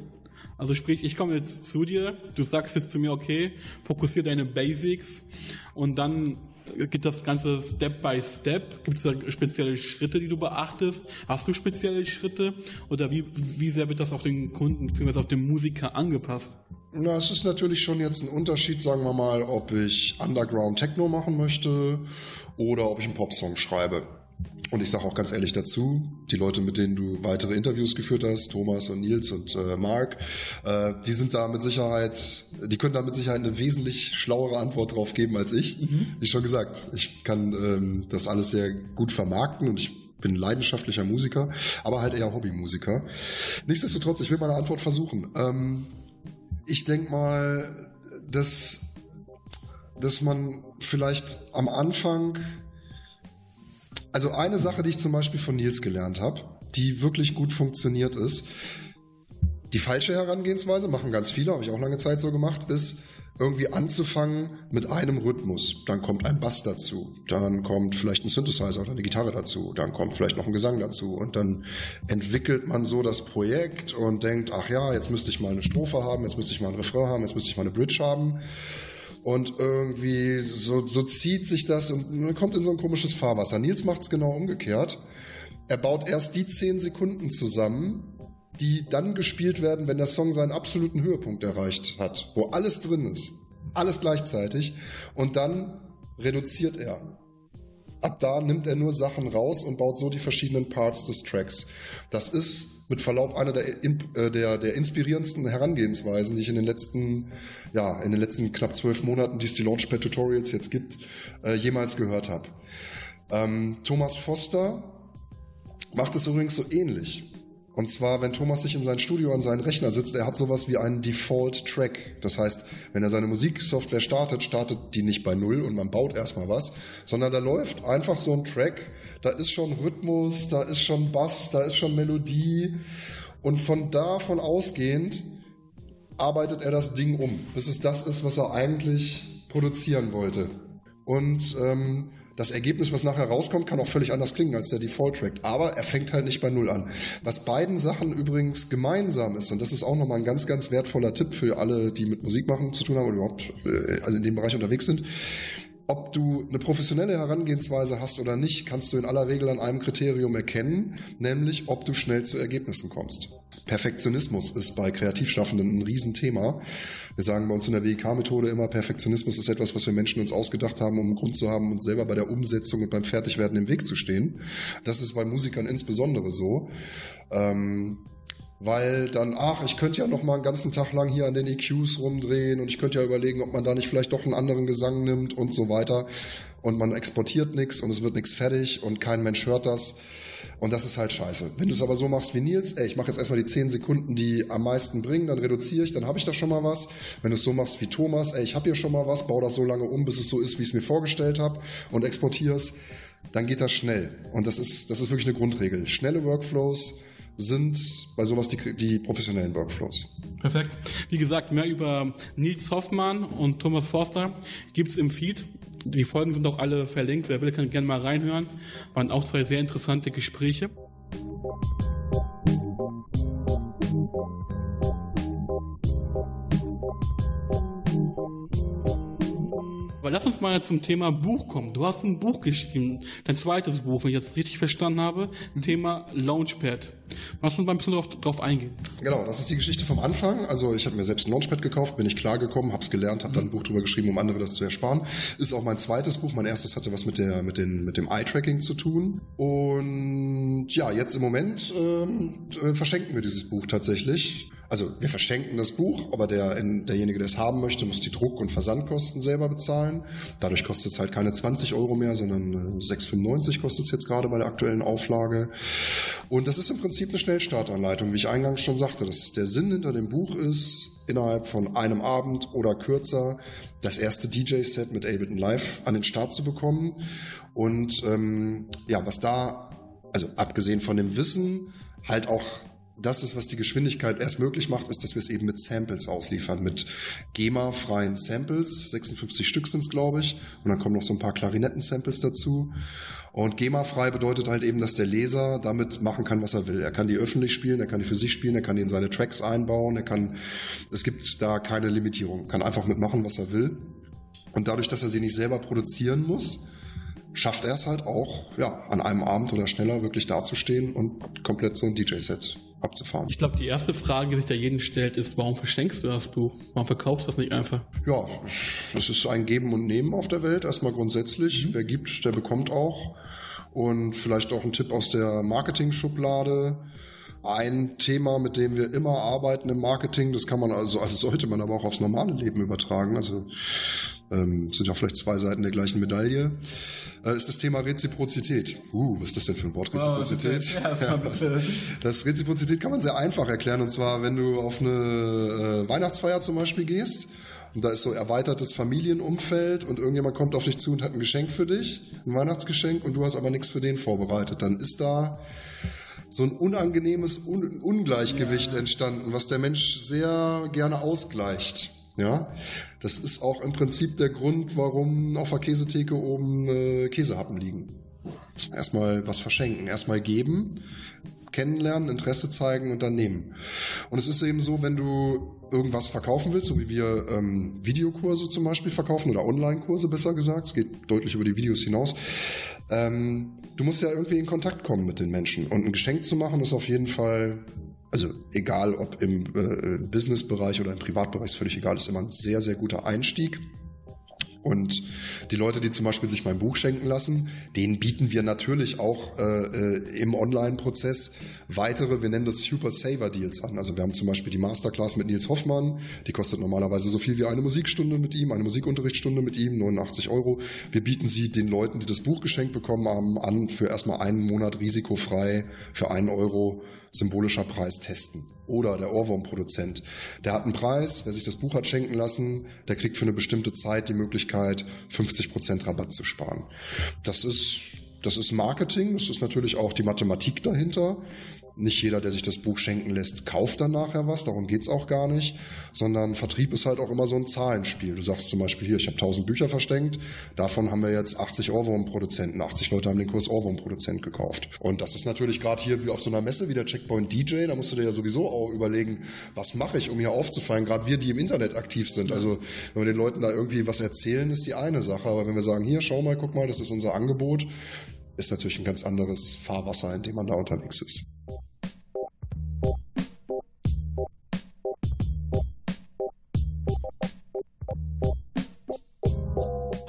Also sprich, ich komme jetzt zu dir, du sagst jetzt zu mir, okay, fokussiere deine Basics und dann geht das Ganze Step by Step? Gibt es da spezielle Schritte, die du beachtest? Hast du spezielle Schritte? Oder wie, wie sehr wird das auf den Kunden bzw. auf den Musiker angepasst? Na, es ist natürlich schon jetzt ein Unterschied, sagen wir mal, ob ich Underground Techno machen möchte oder ob ich einen Popsong schreibe. Und ich sage auch ganz ehrlich dazu, die Leute, mit denen du weitere Interviews geführt hast, Thomas und Nils und äh, Mark, äh, die sind da mit Sicherheit, die können da mit Sicherheit eine wesentlich schlauere Antwort drauf geben als ich. Mhm. Wie schon gesagt, ich kann ähm, das alles sehr gut vermarkten und ich bin leidenschaftlicher Musiker, aber halt eher Hobbymusiker. Nichtsdestotrotz, ich will meine Antwort versuchen. Ähm, ich denke mal, dass, dass man vielleicht am Anfang also eine Sache, die ich zum Beispiel von Nils gelernt habe, die wirklich gut funktioniert ist, die falsche Herangehensweise, machen ganz viele, habe ich auch lange Zeit so gemacht, ist irgendwie anzufangen mit einem Rhythmus. Dann kommt ein Bass dazu, dann kommt vielleicht ein Synthesizer oder eine Gitarre dazu, dann kommt vielleicht noch ein Gesang dazu und dann entwickelt man so das Projekt und denkt, ach ja, jetzt müsste ich mal eine Strophe haben, jetzt müsste ich mal ein Refrain haben, jetzt müsste ich mal eine Bridge haben. Und irgendwie so, so zieht sich das und man kommt in so ein komisches Fahrwasser. Nils macht es genau umgekehrt. Er baut erst die zehn Sekunden zusammen, die dann gespielt werden, wenn der Song seinen absoluten Höhepunkt erreicht hat, wo alles drin ist. Alles gleichzeitig. Und dann reduziert er. Ab da nimmt er nur Sachen raus und baut so die verschiedenen Parts des Tracks. Das ist mit Verlaub einer der, äh, der, der inspirierendsten Herangehensweisen, die ich in den letzten, ja, in den letzten knapp zwölf Monaten, die es die Launchpad Tutorials jetzt gibt, äh, jemals gehört habe. Ähm, Thomas Foster macht es übrigens so ähnlich. Und zwar, wenn Thomas sich in sein Studio an seinen Rechner sitzt, er hat sowas wie einen Default-Track. Das heißt, wenn er seine Musiksoftware startet, startet die nicht bei Null und man baut erstmal was, sondern da läuft einfach so ein Track, da ist schon Rhythmus, da ist schon Bass, da ist schon Melodie und von davon ausgehend arbeitet er das Ding um, bis es das ist, was er eigentlich produzieren wollte. Und ähm, das Ergebnis, was nachher rauskommt, kann auch völlig anders klingen als der Default-Track. Aber er fängt halt nicht bei Null an. Was beiden Sachen übrigens gemeinsam ist, und das ist auch nochmal ein ganz, ganz wertvoller Tipp für alle, die mit Musik machen zu tun haben oder überhaupt äh, also in dem Bereich unterwegs sind, ob du eine professionelle Herangehensweise hast oder nicht, kannst du in aller Regel an einem Kriterium erkennen, nämlich ob du schnell zu Ergebnissen kommst. Perfektionismus ist bei Kreativschaffenden ein Riesenthema. Wir sagen bei uns in der WIK-Methode immer, Perfektionismus ist etwas, was wir Menschen uns ausgedacht haben, um einen Grund zu haben, uns selber bei der Umsetzung und beim Fertigwerden im Weg zu stehen. Das ist bei Musikern insbesondere so. Ähm, weil dann, ach, ich könnte ja noch mal einen ganzen Tag lang hier an den EQs rumdrehen und ich könnte ja überlegen, ob man da nicht vielleicht doch einen anderen Gesang nimmt und so weiter. Und man exportiert nichts und es wird nichts fertig und kein Mensch hört das. Und das ist halt scheiße. Wenn du es aber so machst wie Nils, ey, ich mache jetzt erstmal die 10 Sekunden, die am meisten bringen, dann reduziere ich, dann habe ich da schon mal was. Wenn du es so machst wie Thomas, ey, ich habe hier schon mal was, baue das so lange um, bis es so ist, wie ich es mir vorgestellt habe und exportiere es, dann geht das schnell. Und das ist, das ist wirklich eine Grundregel. Schnelle Workflows, sind bei sowas die, die professionellen Workflows. Perfekt. Wie gesagt, mehr über Nils Hoffmann und Thomas Forster gibt es im Feed. Die Folgen sind auch alle verlinkt. Wer will, kann gerne mal reinhören. Waren auch zwei sehr interessante Gespräche. Aber lass uns mal zum Thema Buch kommen. Du hast ein Buch geschrieben, dein zweites Buch, wenn ich das richtig verstanden habe, Thema Launchpad. Lass uns mal ein bisschen drauf, drauf eingehen. Genau, das ist die Geschichte vom Anfang. Also ich habe mir selbst ein Launchpad gekauft, bin ich klargekommen, habe es gelernt, habe dann ein Buch drüber geschrieben, um andere das zu ersparen. Ist auch mein zweites Buch. Mein erstes hatte was mit der mit den mit dem Eye-Tracking zu tun. Und ja, jetzt im Moment ähm, äh, verschenken wir dieses Buch tatsächlich. Also wir verschenken das Buch, aber der, derjenige, der es haben möchte, muss die Druck- und Versandkosten selber bezahlen. Dadurch kostet es halt keine 20 Euro mehr, sondern 6,95 äh, kostet es jetzt gerade bei der aktuellen Auflage. Und das ist im Prinzip eine Schnellstartanleitung, wie ich eingangs schon sagte. Das, der Sinn hinter dem Buch ist, innerhalb von einem Abend oder kürzer das erste DJ-Set mit Ableton Live an den Start zu bekommen. Und ähm, ja, was da, also abgesehen von dem Wissen, halt auch das ist, was die Geschwindigkeit erst möglich macht, ist, dass wir es eben mit Samples ausliefern, mit GEMA-freien Samples. 56 Stück sind es, glaube ich. Und dann kommen noch so ein paar Klarinetten-Samples dazu. Und GEMA-frei bedeutet halt eben, dass der Leser damit machen kann, was er will. Er kann die öffentlich spielen, er kann die für sich spielen, er kann die in seine Tracks einbauen, er kann, es gibt da keine Limitierung, kann einfach mitmachen, was er will. Und dadurch, dass er sie nicht selber produzieren muss, schafft er es halt auch, ja, an einem Abend oder schneller wirklich dazustehen und komplett so ein DJ-Set abzufahren. Ich glaube, die erste Frage, die sich da jeden stellt, ist, warum verschenkst du das Buch? Warum verkaufst du das nicht einfach? Ja, es ist ein Geben und Nehmen auf der Welt, erstmal grundsätzlich. Mhm. Wer gibt, der bekommt auch. Und vielleicht auch ein Tipp aus der Marketing-Schublade. Ein Thema, mit dem wir immer arbeiten im Marketing, das kann man also, also sollte man aber auch aufs normale Leben übertragen. Also ähm, sind ja vielleicht zwei Seiten der gleichen Medaille äh, ist das Thema Reziprozität. Uh, was ist das denn für ein Wort, Reziprozität? Oh, ja, das Reziprozität kann man sehr einfach erklären. Und zwar, wenn du auf eine äh, Weihnachtsfeier zum Beispiel gehst und da ist so erweitertes Familienumfeld und irgendjemand kommt auf dich zu und hat ein Geschenk für dich, ein Weihnachtsgeschenk, und du hast aber nichts für den vorbereitet, dann ist da so ein unangenehmes Un Ungleichgewicht ja. entstanden, was der Mensch sehr gerne ausgleicht. Ja, das ist auch im Prinzip der Grund, warum auf der Käsetheke oben äh, Käsehappen liegen. Erstmal was verschenken, erstmal geben, kennenlernen, Interesse zeigen und dann nehmen. Und es ist eben so, wenn du irgendwas verkaufen willst, so wie wir ähm, Videokurse zum Beispiel verkaufen oder Online-Kurse besser gesagt, es geht deutlich über die Videos hinaus, ähm, du musst ja irgendwie in Kontakt kommen mit den Menschen. Und ein Geschenk zu machen ist auf jeden Fall also egal ob im äh, Businessbereich oder im Privatbereich, ist völlig egal, ist immer ein sehr, sehr guter Einstieg. Und die Leute, die zum Beispiel sich mein Buch schenken lassen, denen bieten wir natürlich auch äh, äh, im Online-Prozess weitere, wir nennen das Super Saver Deals an. Also wir haben zum Beispiel die Masterclass mit Nils Hoffmann, die kostet normalerweise so viel wie eine Musikstunde mit ihm, eine Musikunterrichtsstunde mit ihm, 89 Euro. Wir bieten sie den Leuten, die das Buch geschenkt bekommen haben, an für erstmal einen Monat risikofrei für einen Euro symbolischer Preis testen. Oder der Ohrwurmproduzent. Der hat einen Preis, wer sich das Buch hat schenken lassen, der kriegt für eine bestimmte Zeit die Möglichkeit, 50% Rabatt zu sparen. Das ist das ist Marketing, das ist natürlich auch die Mathematik dahinter. Nicht jeder, der sich das Buch schenken lässt, kauft dann nachher was, darum geht's auch gar nicht, sondern Vertrieb ist halt auch immer so ein Zahlenspiel. Du sagst zum Beispiel hier, ich habe 1000 Bücher verschenkt, davon haben wir jetzt 80 Ohrwurm-Produzenten, 80 Leute haben den Kurs Ohrwurm-Produzent gekauft. Und das ist natürlich gerade hier wie auf so einer Messe wie der Checkpoint DJ, da musst du dir ja sowieso auch überlegen, was mache ich, um hier aufzufallen, gerade wir, die im Internet aktiv sind. Also wenn wir den Leuten da irgendwie was erzählen, ist die eine Sache, aber wenn wir sagen, hier, schau mal, guck mal, das ist unser Angebot, ist natürlich ein ganz anderes Fahrwasser, in dem man da unterwegs ist.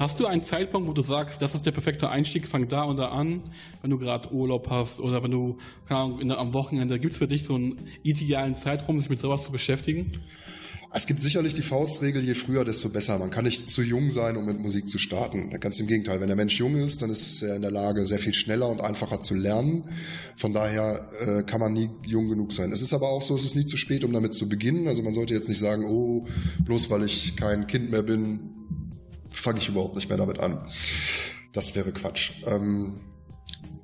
Hast du einen Zeitpunkt, wo du sagst, das ist der perfekte Einstieg, fang da und da an, wenn du gerade Urlaub hast oder wenn du keine am Wochenende, gibt es für dich so einen idealen Zeitraum, sich mit sowas zu beschäftigen? Es gibt sicherlich die Faustregel, je früher, desto besser. Man kann nicht zu jung sein, um mit Musik zu starten. Ganz im Gegenteil, wenn der Mensch jung ist, dann ist er in der Lage, sehr viel schneller und einfacher zu lernen. Von daher äh, kann man nie jung genug sein. Es ist aber auch so, es ist nie zu spät, um damit zu beginnen. Also man sollte jetzt nicht sagen, oh, bloß weil ich kein Kind mehr bin, fange ich überhaupt nicht mehr damit an. Das wäre Quatsch. Ähm,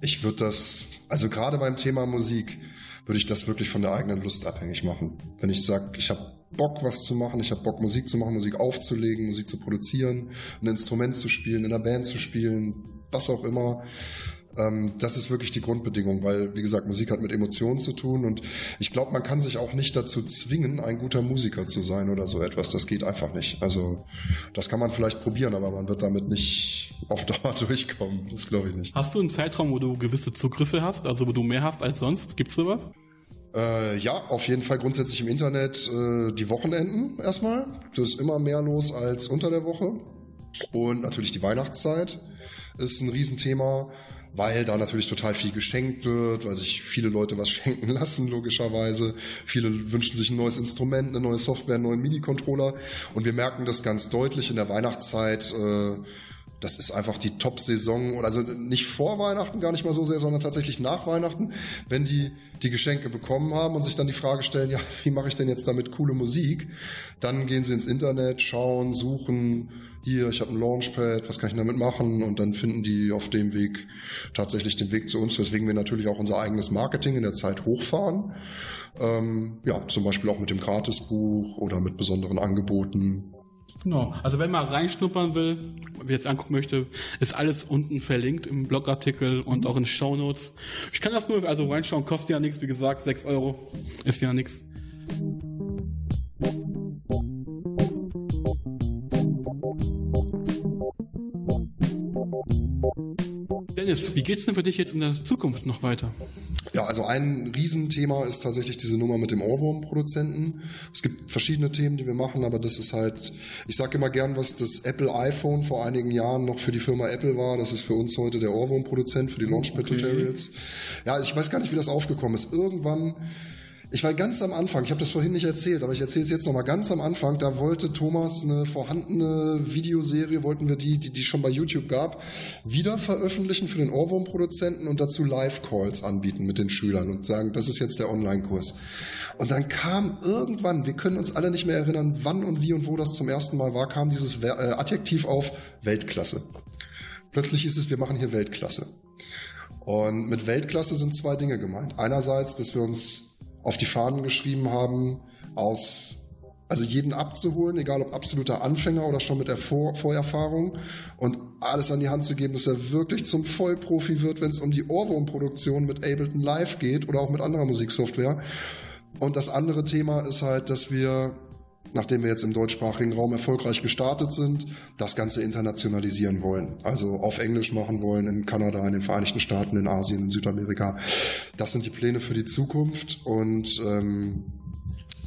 ich würde das, also gerade beim Thema Musik, würde ich das wirklich von der eigenen Lust abhängig machen. Wenn ich sage, ich habe Bock, was zu machen. Ich habe Bock, Musik zu machen, Musik aufzulegen, Musik zu produzieren, ein Instrument zu spielen, in einer Band zu spielen, was auch immer. Ähm, das ist wirklich die Grundbedingung, weil, wie gesagt, Musik hat mit Emotionen zu tun und ich glaube, man kann sich auch nicht dazu zwingen, ein guter Musiker zu sein oder so etwas. Das geht einfach nicht. Also, das kann man vielleicht probieren, aber man wird damit nicht auf Dauer *laughs* durchkommen. Das glaube ich nicht. Hast du einen Zeitraum, wo du gewisse Zugriffe hast, also wo du mehr hast als sonst? Gibt's sowas? Äh, ja, auf jeden Fall grundsätzlich im Internet äh, die Wochenenden erstmal. Das ist immer mehr los als unter der Woche. Und natürlich die Weihnachtszeit ist ein Riesenthema, weil da natürlich total viel geschenkt wird, weil sich viele Leute was *laughs* schenken lassen, logischerweise. Viele wünschen sich ein neues Instrument, eine neue Software, einen neuen MIDI-Controller. Und wir merken das ganz deutlich in der Weihnachtszeit. Äh, das ist einfach die Top-Saison, also nicht vor Weihnachten, gar nicht mal so sehr, sondern tatsächlich nach Weihnachten, wenn die die Geschenke bekommen haben und sich dann die Frage stellen, ja, wie mache ich denn jetzt damit coole Musik? Dann gehen sie ins Internet, schauen, suchen, hier, ich habe ein Launchpad, was kann ich damit machen? Und dann finden die auf dem Weg tatsächlich den Weg zu uns, weswegen wir natürlich auch unser eigenes Marketing in der Zeit hochfahren. Ähm, ja, zum Beispiel auch mit dem Gratisbuch oder mit besonderen Angeboten Genau. Also wenn man reinschnuppern will, wer jetzt angucken möchte, ist alles unten verlinkt im Blogartikel und auch in den Shownotes. Ich kann das nur, also reinschauen, kostet ja nichts, wie gesagt, 6 Euro ist ja nichts. Dennis, wie geht's denn für dich jetzt in der Zukunft noch weiter? Ja, also ein Riesenthema ist tatsächlich diese Nummer mit dem Ohrwurm-Produzenten. Es gibt verschiedene Themen, die wir machen, aber das ist halt, ich sage immer gern, was das Apple iPhone vor einigen Jahren noch für die Firma Apple war. Das ist für uns heute der Ohrwurm-Produzent für die Launchpad-Tutorials. Okay. Ja, ich weiß gar nicht, wie das aufgekommen ist. Irgendwann ich war ganz am Anfang, ich habe das vorhin nicht erzählt, aber ich erzähle es jetzt nochmal ganz am Anfang, da wollte Thomas eine vorhandene Videoserie, wollten wir die, die, die schon bei YouTube gab, wieder veröffentlichen für den Ohrwurm-Produzenten und dazu Live-Calls anbieten mit den Schülern und sagen, das ist jetzt der Online-Kurs. Und dann kam irgendwann, wir können uns alle nicht mehr erinnern, wann und wie und wo das zum ersten Mal war, kam dieses äh, Adjektiv auf Weltklasse. Plötzlich ist es, wir machen hier Weltklasse. Und mit Weltklasse sind zwei Dinge gemeint. Einerseits, dass wir uns auf die Fahnen geschrieben haben, aus also jeden abzuholen, egal ob absoluter Anfänger oder schon mit der Vor Vorerfahrung und alles an die Hand zu geben, dass er wirklich zum Vollprofi wird, wenn es um die Ohrwurmproduktion mit Ableton Live geht oder auch mit anderer Musiksoftware. Und das andere Thema ist halt, dass wir nachdem wir jetzt im deutschsprachigen Raum erfolgreich gestartet sind, das Ganze internationalisieren wollen. Also auf Englisch machen wollen in Kanada, in den Vereinigten Staaten, in Asien, in Südamerika. Das sind die Pläne für die Zukunft und ähm,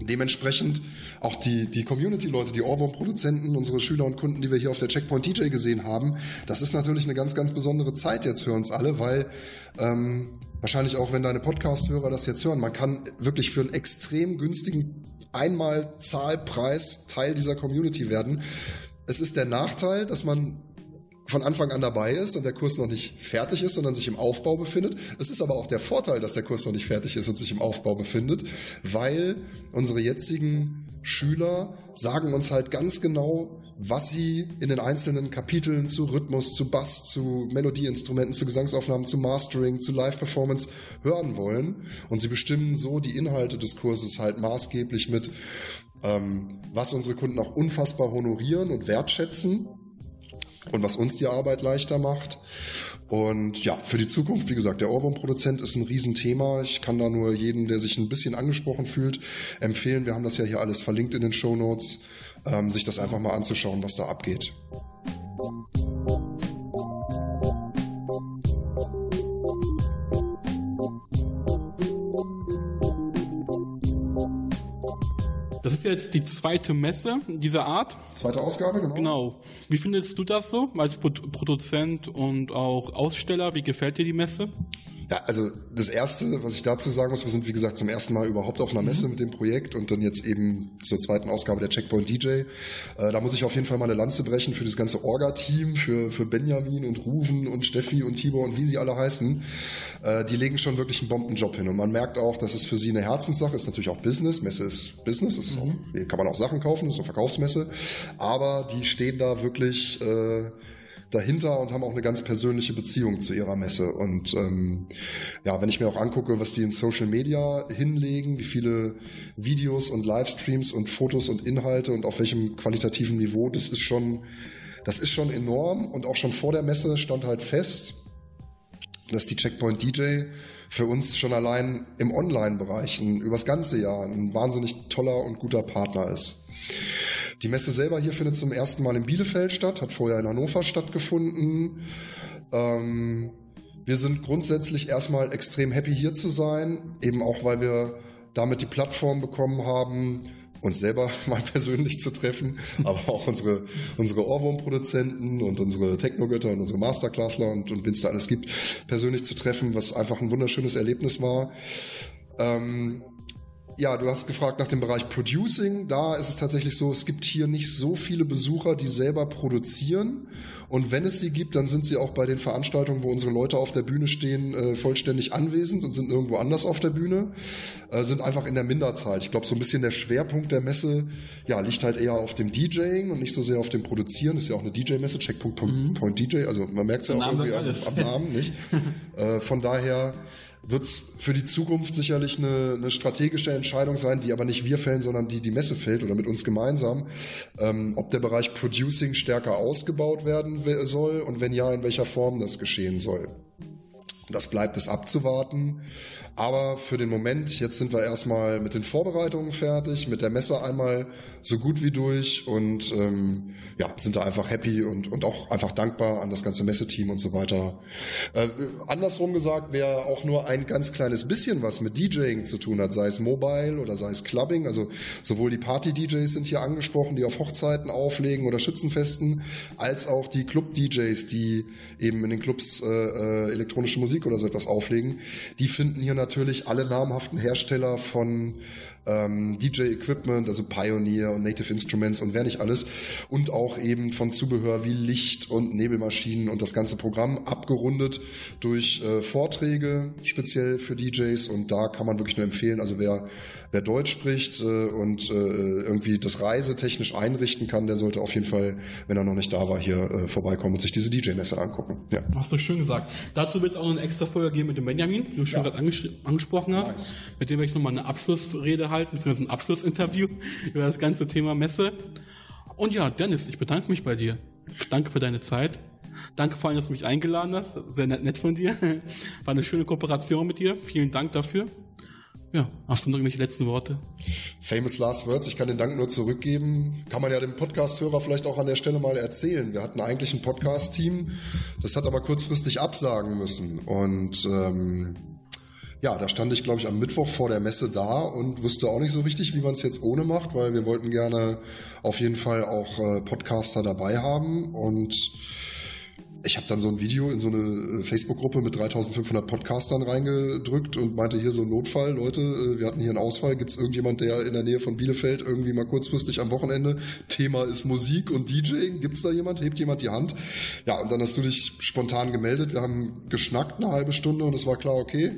Dementsprechend auch die, die Community-Leute, die Ohrwurm-Produzenten, unsere Schüler und Kunden, die wir hier auf der Checkpoint DJ gesehen haben, das ist natürlich eine ganz, ganz besondere Zeit jetzt für uns alle, weil ähm, wahrscheinlich auch, wenn deine Podcast-Hörer das jetzt hören, man kann wirklich für einen extrem günstigen einmal Zahlpreis Teil dieser Community werden. Es ist der Nachteil, dass man von Anfang an dabei ist und der Kurs noch nicht fertig ist, sondern sich im Aufbau befindet. Es ist aber auch der Vorteil, dass der Kurs noch nicht fertig ist und sich im Aufbau befindet, weil unsere jetzigen Schüler sagen uns halt ganz genau, was sie in den einzelnen Kapiteln zu Rhythmus, zu Bass, zu Melodieinstrumenten, zu Gesangsaufnahmen, zu Mastering, zu Live-Performance hören wollen. Und sie bestimmen so die Inhalte des Kurses halt maßgeblich mit, ähm, was unsere Kunden auch unfassbar honorieren und wertschätzen und was uns die Arbeit leichter macht. Und ja, für die Zukunft, wie gesagt, der Ohrwurmproduzent ist ein Riesenthema. Ich kann da nur jedem, der sich ein bisschen angesprochen fühlt, empfehlen. Wir haben das ja hier alles verlinkt in den Show Notes, ähm, sich das einfach mal anzuschauen, was da abgeht. Ist jetzt die zweite Messe dieser Art. Zweite Ausgabe, genau. Genau. Wie findest du das so als Produzent und auch Aussteller? Wie gefällt dir die Messe? Ja, also das Erste, was ich dazu sagen muss, wir sind wie gesagt zum ersten Mal überhaupt auf einer Messe mhm. mit dem Projekt und dann jetzt eben zur zweiten Ausgabe der Checkpoint DJ. Äh, da muss ich auf jeden Fall mal eine Lanze brechen für das ganze Orga-Team, für, für Benjamin und Ruven und Steffi und Tibor und wie sie alle heißen. Äh, die legen schon wirklich einen Bombenjob hin und man merkt auch, dass es für sie eine Herzenssache ist, natürlich auch Business. Messe ist Business, ist mhm. auch, kann man auch Sachen kaufen, ist eine Verkaufsmesse, aber die stehen da wirklich... Äh, dahinter und haben auch eine ganz persönliche Beziehung zu ihrer Messe. Und ähm, ja, wenn ich mir auch angucke, was die in Social Media hinlegen, wie viele Videos und Livestreams und Fotos und Inhalte und auf welchem qualitativen Niveau, das ist schon, das ist schon enorm. Und auch schon vor der Messe stand halt fest, dass die Checkpoint DJ für uns schon allein im Online-Bereich übers ganze Jahr ein wahnsinnig toller und guter Partner ist. Die Messe selber hier findet zum ersten Mal in Bielefeld statt, hat vorher in Hannover stattgefunden. Ähm, wir sind grundsätzlich erstmal extrem happy hier zu sein, eben auch weil wir damit die Plattform bekommen haben, uns selber *laughs* mal persönlich zu treffen, *laughs* aber auch unsere, unsere Ohrwurmproduzenten und unsere Technogötter und unsere Masterclassler und, und wenn es da alles gibt, persönlich zu treffen, was einfach ein wunderschönes Erlebnis war. Ähm, ja, du hast gefragt nach dem Bereich Producing. Da ist es tatsächlich so, es gibt hier nicht so viele Besucher, die selber produzieren. Und wenn es sie gibt, dann sind sie auch bei den Veranstaltungen, wo unsere Leute auf der Bühne stehen, äh, vollständig anwesend und sind irgendwo anders auf der Bühne, äh, sind einfach in der Minderzahl. Ich glaube, so ein bisschen der Schwerpunkt der Messe ja, liegt halt eher auf dem DJing und nicht so sehr auf dem Produzieren. Das ist ja auch eine DJ-Messe, Checkpoint mhm. Point DJ. Also man merkt es ja auch irgendwie am, am Namen, nicht? *laughs* äh, von daher wird es für die Zukunft sicherlich eine, eine, strategische Entscheidung sein, die aber nicht wir fällen, sondern die die Messe fällt oder mit uns gemeinsam, ähm, ob der Bereich Producing stärker ausgebaut werden soll und wenn ja, in welcher Form das geschehen soll. Das bleibt es abzuwarten. Aber für den Moment, jetzt sind wir erstmal mit den Vorbereitungen fertig, mit der Messe einmal so gut wie durch und ähm, ja, sind da einfach happy und, und auch einfach dankbar an das ganze Messeteam und so weiter. Äh, andersrum gesagt, wer auch nur ein ganz kleines bisschen was mit DJing zu tun hat, sei es Mobile oder sei es Clubbing, also sowohl die Party-DJs sind hier angesprochen, die auf Hochzeiten auflegen oder Schützenfesten, als auch die Club-DJs, die eben in den Clubs äh, äh, elektronische Musik oder so etwas auflegen, die finden hier natürlich alle namhaften Hersteller von ähm, DJ-Equipment, also Pioneer und Native Instruments und wer nicht alles. Und auch eben von Zubehör wie Licht und Nebelmaschinen und das ganze Programm abgerundet durch äh, Vorträge, speziell für DJs. Und da kann man wirklich nur empfehlen, also wer, wer Deutsch spricht äh, und äh, irgendwie das reisetechnisch einrichten kann, der sollte auf jeden Fall, wenn er noch nicht da war, hier äh, vorbeikommen und sich diese DJ-Messe angucken. Ja. Hast du schön gesagt. Dazu wird es auch einen eine extra Folge geben mit dem Benjamin, wie du schon Ja. gerade anges angesprochen hast. Nice. Mit dem werde ich nochmal eine Abschlussrede halten, beziehungsweise ein Abschlussinterview *laughs* über das ganze Thema Messe. Und ja, Dennis, ich bedanke mich bei dir. Danke für deine Zeit. Danke vor allem, dass du mich eingeladen hast. Sehr nett, nett von dir. *laughs* War eine schöne Kooperation mit dir. Vielen Dank dafür. Ja, hast du noch irgendwelche letzten Worte? Famous Last Words, ich kann den Dank nur zurückgeben. Kann man ja dem Podcast-Hörer vielleicht auch an der Stelle mal erzählen. Wir hatten eigentlich ein Podcast-Team, das hat aber kurzfristig absagen müssen. Und ähm, ja, da stand ich, glaube ich, am Mittwoch vor der Messe da und wusste auch nicht so richtig, wie man es jetzt ohne macht, weil wir wollten gerne auf jeden Fall auch äh, Podcaster dabei haben. Und ich habe dann so ein Video in so eine äh, Facebook-Gruppe mit 3500 Podcastern reingedrückt und meinte hier so ein Notfall, Leute, äh, wir hatten hier einen Ausfall, gibt es irgendjemand, der in der Nähe von Bielefeld irgendwie mal kurzfristig am Wochenende, Thema ist Musik und DJing, gibt es da jemand, hebt jemand die Hand? Ja, und dann hast du dich spontan gemeldet, wir haben geschnackt eine halbe Stunde und es war klar, okay,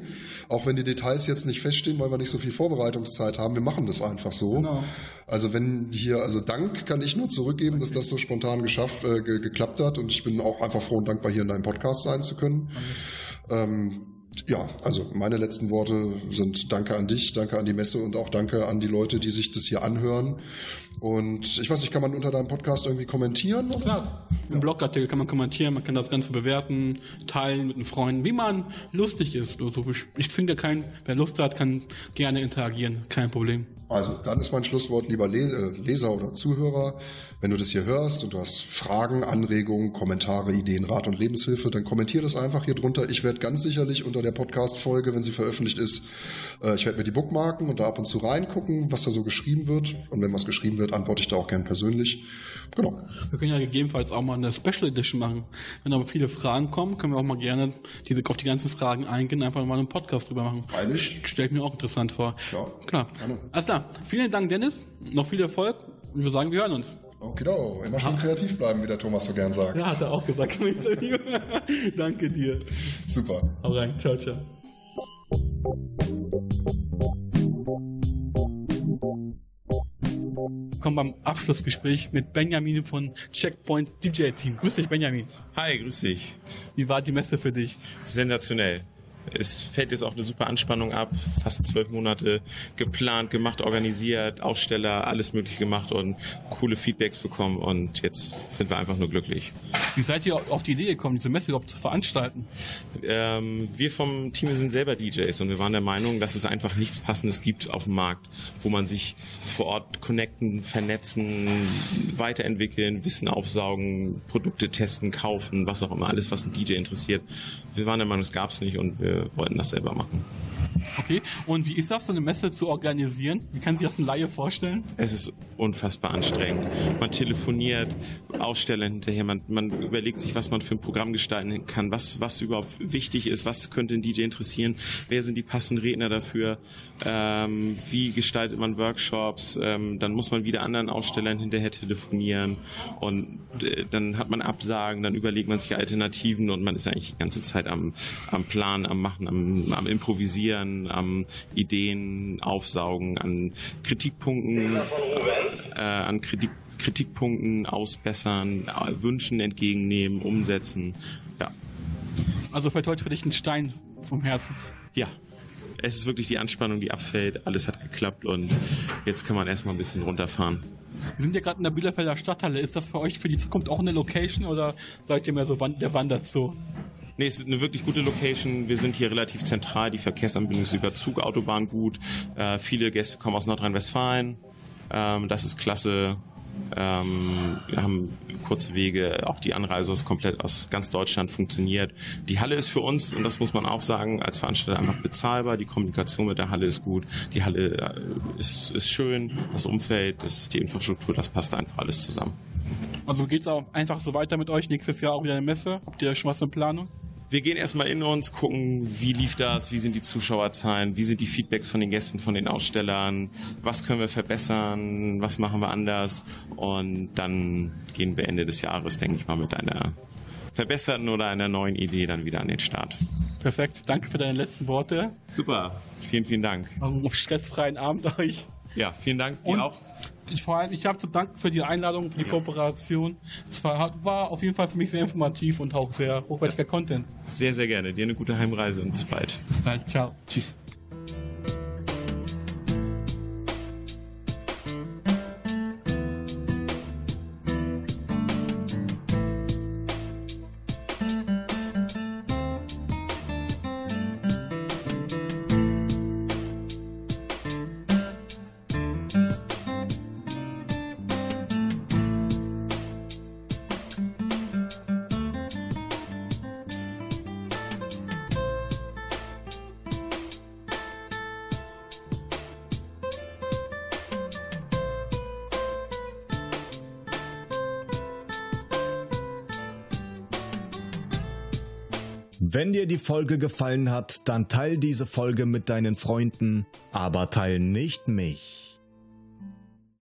auch wenn die Details jetzt nicht feststehen, weil wir nicht so viel Vorbereitungszeit haben, wir machen das einfach so. Genau. Also wenn hier, also Dank kann ich nur zurückgeben, dass das so spontan geschafft, äh, ge geklappt hat und ich bin auch einfach froh und dankbar, hier in deinem Podcast sein zu können. Ähm, ja, also meine letzten Worte sind Danke an dich, Danke an die Messe und auch Danke an die Leute, die sich das hier anhören. Und ich weiß nicht, kann man unter deinem Podcast irgendwie kommentieren? Oder? Klar, im Blogartikel kann man kommentieren, man kann das Ganze bewerten, teilen mit den Freunden, wie man lustig ist. Also ich, ich finde kein, wer Lust hat, kann gerne interagieren, kein Problem. Also, dann ist mein Schlusswort, lieber äh, Leser oder Zuhörer, wenn du das hier hörst und du hast Fragen, Anregungen, Kommentare, Ideen, Rat und Lebenshilfe, dann kommentier das einfach hier drunter. Ich werde ganz sicherlich unter der Podcast-Folge, wenn sie veröffentlicht ist, äh, ich werde mir die bookmarken und da ab und zu reingucken, was da so geschrieben wird. Und wenn was geschrieben wird, antworte ich da auch gern persönlich. Genau. Wir können ja gegebenenfalls auch mal eine Special Edition machen. Wenn aber viele Fragen kommen, können wir auch mal gerne diese, auf die ganzen Fragen eingehen, einfach mal einen Podcast drüber machen. Freilich. Stellt mir auch interessant vor. Ja, Klar. gerne. Alles klar. Vielen Dank, Dennis. Noch viel Erfolg. Und wir sagen, wir hören uns. Okay, immer schön kreativ bleiben, wie der Thomas so gern sagt. Ja, hat er auch gesagt im Interview. *laughs* Danke dir. Super. Hau rein. Ciao, ciao. Kommen beim Abschlussgespräch mit Benjamin von Checkpoint DJ Team. Grüß dich, Benjamin. Hi, grüß dich. Wie war die Messe für dich? Sensationell. Es fällt jetzt auch eine super Anspannung ab. Fast zwölf Monate geplant, gemacht, organisiert, Aussteller, alles mögliche gemacht und coole Feedbacks bekommen und jetzt sind wir einfach nur glücklich. Wie seid ihr auf die Idee gekommen, diese Messe überhaupt zu veranstalten? Ähm, wir vom Team sind selber DJs und wir waren der Meinung, dass es einfach nichts Passendes gibt auf dem Markt, wo man sich vor Ort connecten, vernetzen, weiterentwickeln, Wissen aufsaugen, Produkte testen, kaufen, was auch immer, alles, was ein DJ interessiert. Wir waren der Meinung, es gab es nicht und wir wollten das selber machen. Okay. Und wie ist das, so eine Messe zu organisieren? Wie kann sich das ein Laie vorstellen? Es ist unfassbar anstrengend. Man telefoniert, Aussteller hinterher, man, man überlegt sich, was man für ein Programm gestalten kann, was, was überhaupt wichtig ist, was könnte ein DJ interessieren, wer sind die passenden Redner dafür, ähm, wie gestaltet man Workshops, ähm, dann muss man wieder anderen Ausstellern hinterher telefonieren und äh, dann hat man Absagen, dann überlegt man sich Alternativen und man ist eigentlich die ganze Zeit am, am Plan, am Machen, am, am Improvisieren, am Ideen aufsaugen, an Kritikpunkten, äh, an Kritik, Kritikpunkten ausbessern, äh, Wünschen entgegennehmen, umsetzen. Ja. Also fällt heute für dich ein Stein vom Herzen. Ja. Es ist wirklich die Anspannung, die abfällt. Alles hat geklappt und jetzt kann man erstmal ein bisschen runterfahren. Wir sind ja gerade in der Bielefelder Stadthalle. Ist das für euch für die Zukunft auch eine Location oder seid ihr mehr so Wand- der Wanderzoo? Nee, es ist eine wirklich gute Location. Wir sind hier relativ zentral. Die Verkehrsanbindung ist über Zug, Autobahn gut. Äh, viele Gäste kommen aus Nordrhein-Westfalen. Ähm, das ist klasse. Ähm, wir haben kurze Wege. Auch die Anreise ist komplett aus ganz Deutschland funktioniert. Die Halle ist für uns, und das muss man auch sagen, als Veranstalter einfach bezahlbar. Die Kommunikation mit der Halle ist gut. Die Halle äh, ist, ist schön. Das Umfeld, das, die Infrastruktur, das passt einfach alles zusammen. Also geht's auch einfach so weiter mit euch? Nächstes Jahr auch wieder eine Messe? Habt ihr schon was in Planung? Wir gehen erstmal in uns, gucken, wie lief das, wie sind die Zuschauerzahlen, wie sind die Feedbacks von den Gästen, von den Ausstellern, was können wir verbessern, was machen wir anders und dann gehen wir Ende des Jahres, denke ich mal, mit einer verbesserten oder einer neuen Idee dann wieder an den Start. Perfekt. Danke für deine letzten Worte. Super. Vielen, vielen Dank. Auf stressfreien Abend euch. Ja, vielen Dank. Dir Und auch. Ich, vor allem, ich habe zu danken für die Einladung, für die Kooperation. Es war, war auf jeden Fall für mich sehr informativ und auch sehr hochwertiger Content. Sehr, sehr gerne. Dir eine gute Heimreise und bis bald. Bis bald. Ciao. Tschüss. Wenn dir die Folge gefallen hat, dann teil diese Folge mit deinen Freunden, aber teil nicht mich.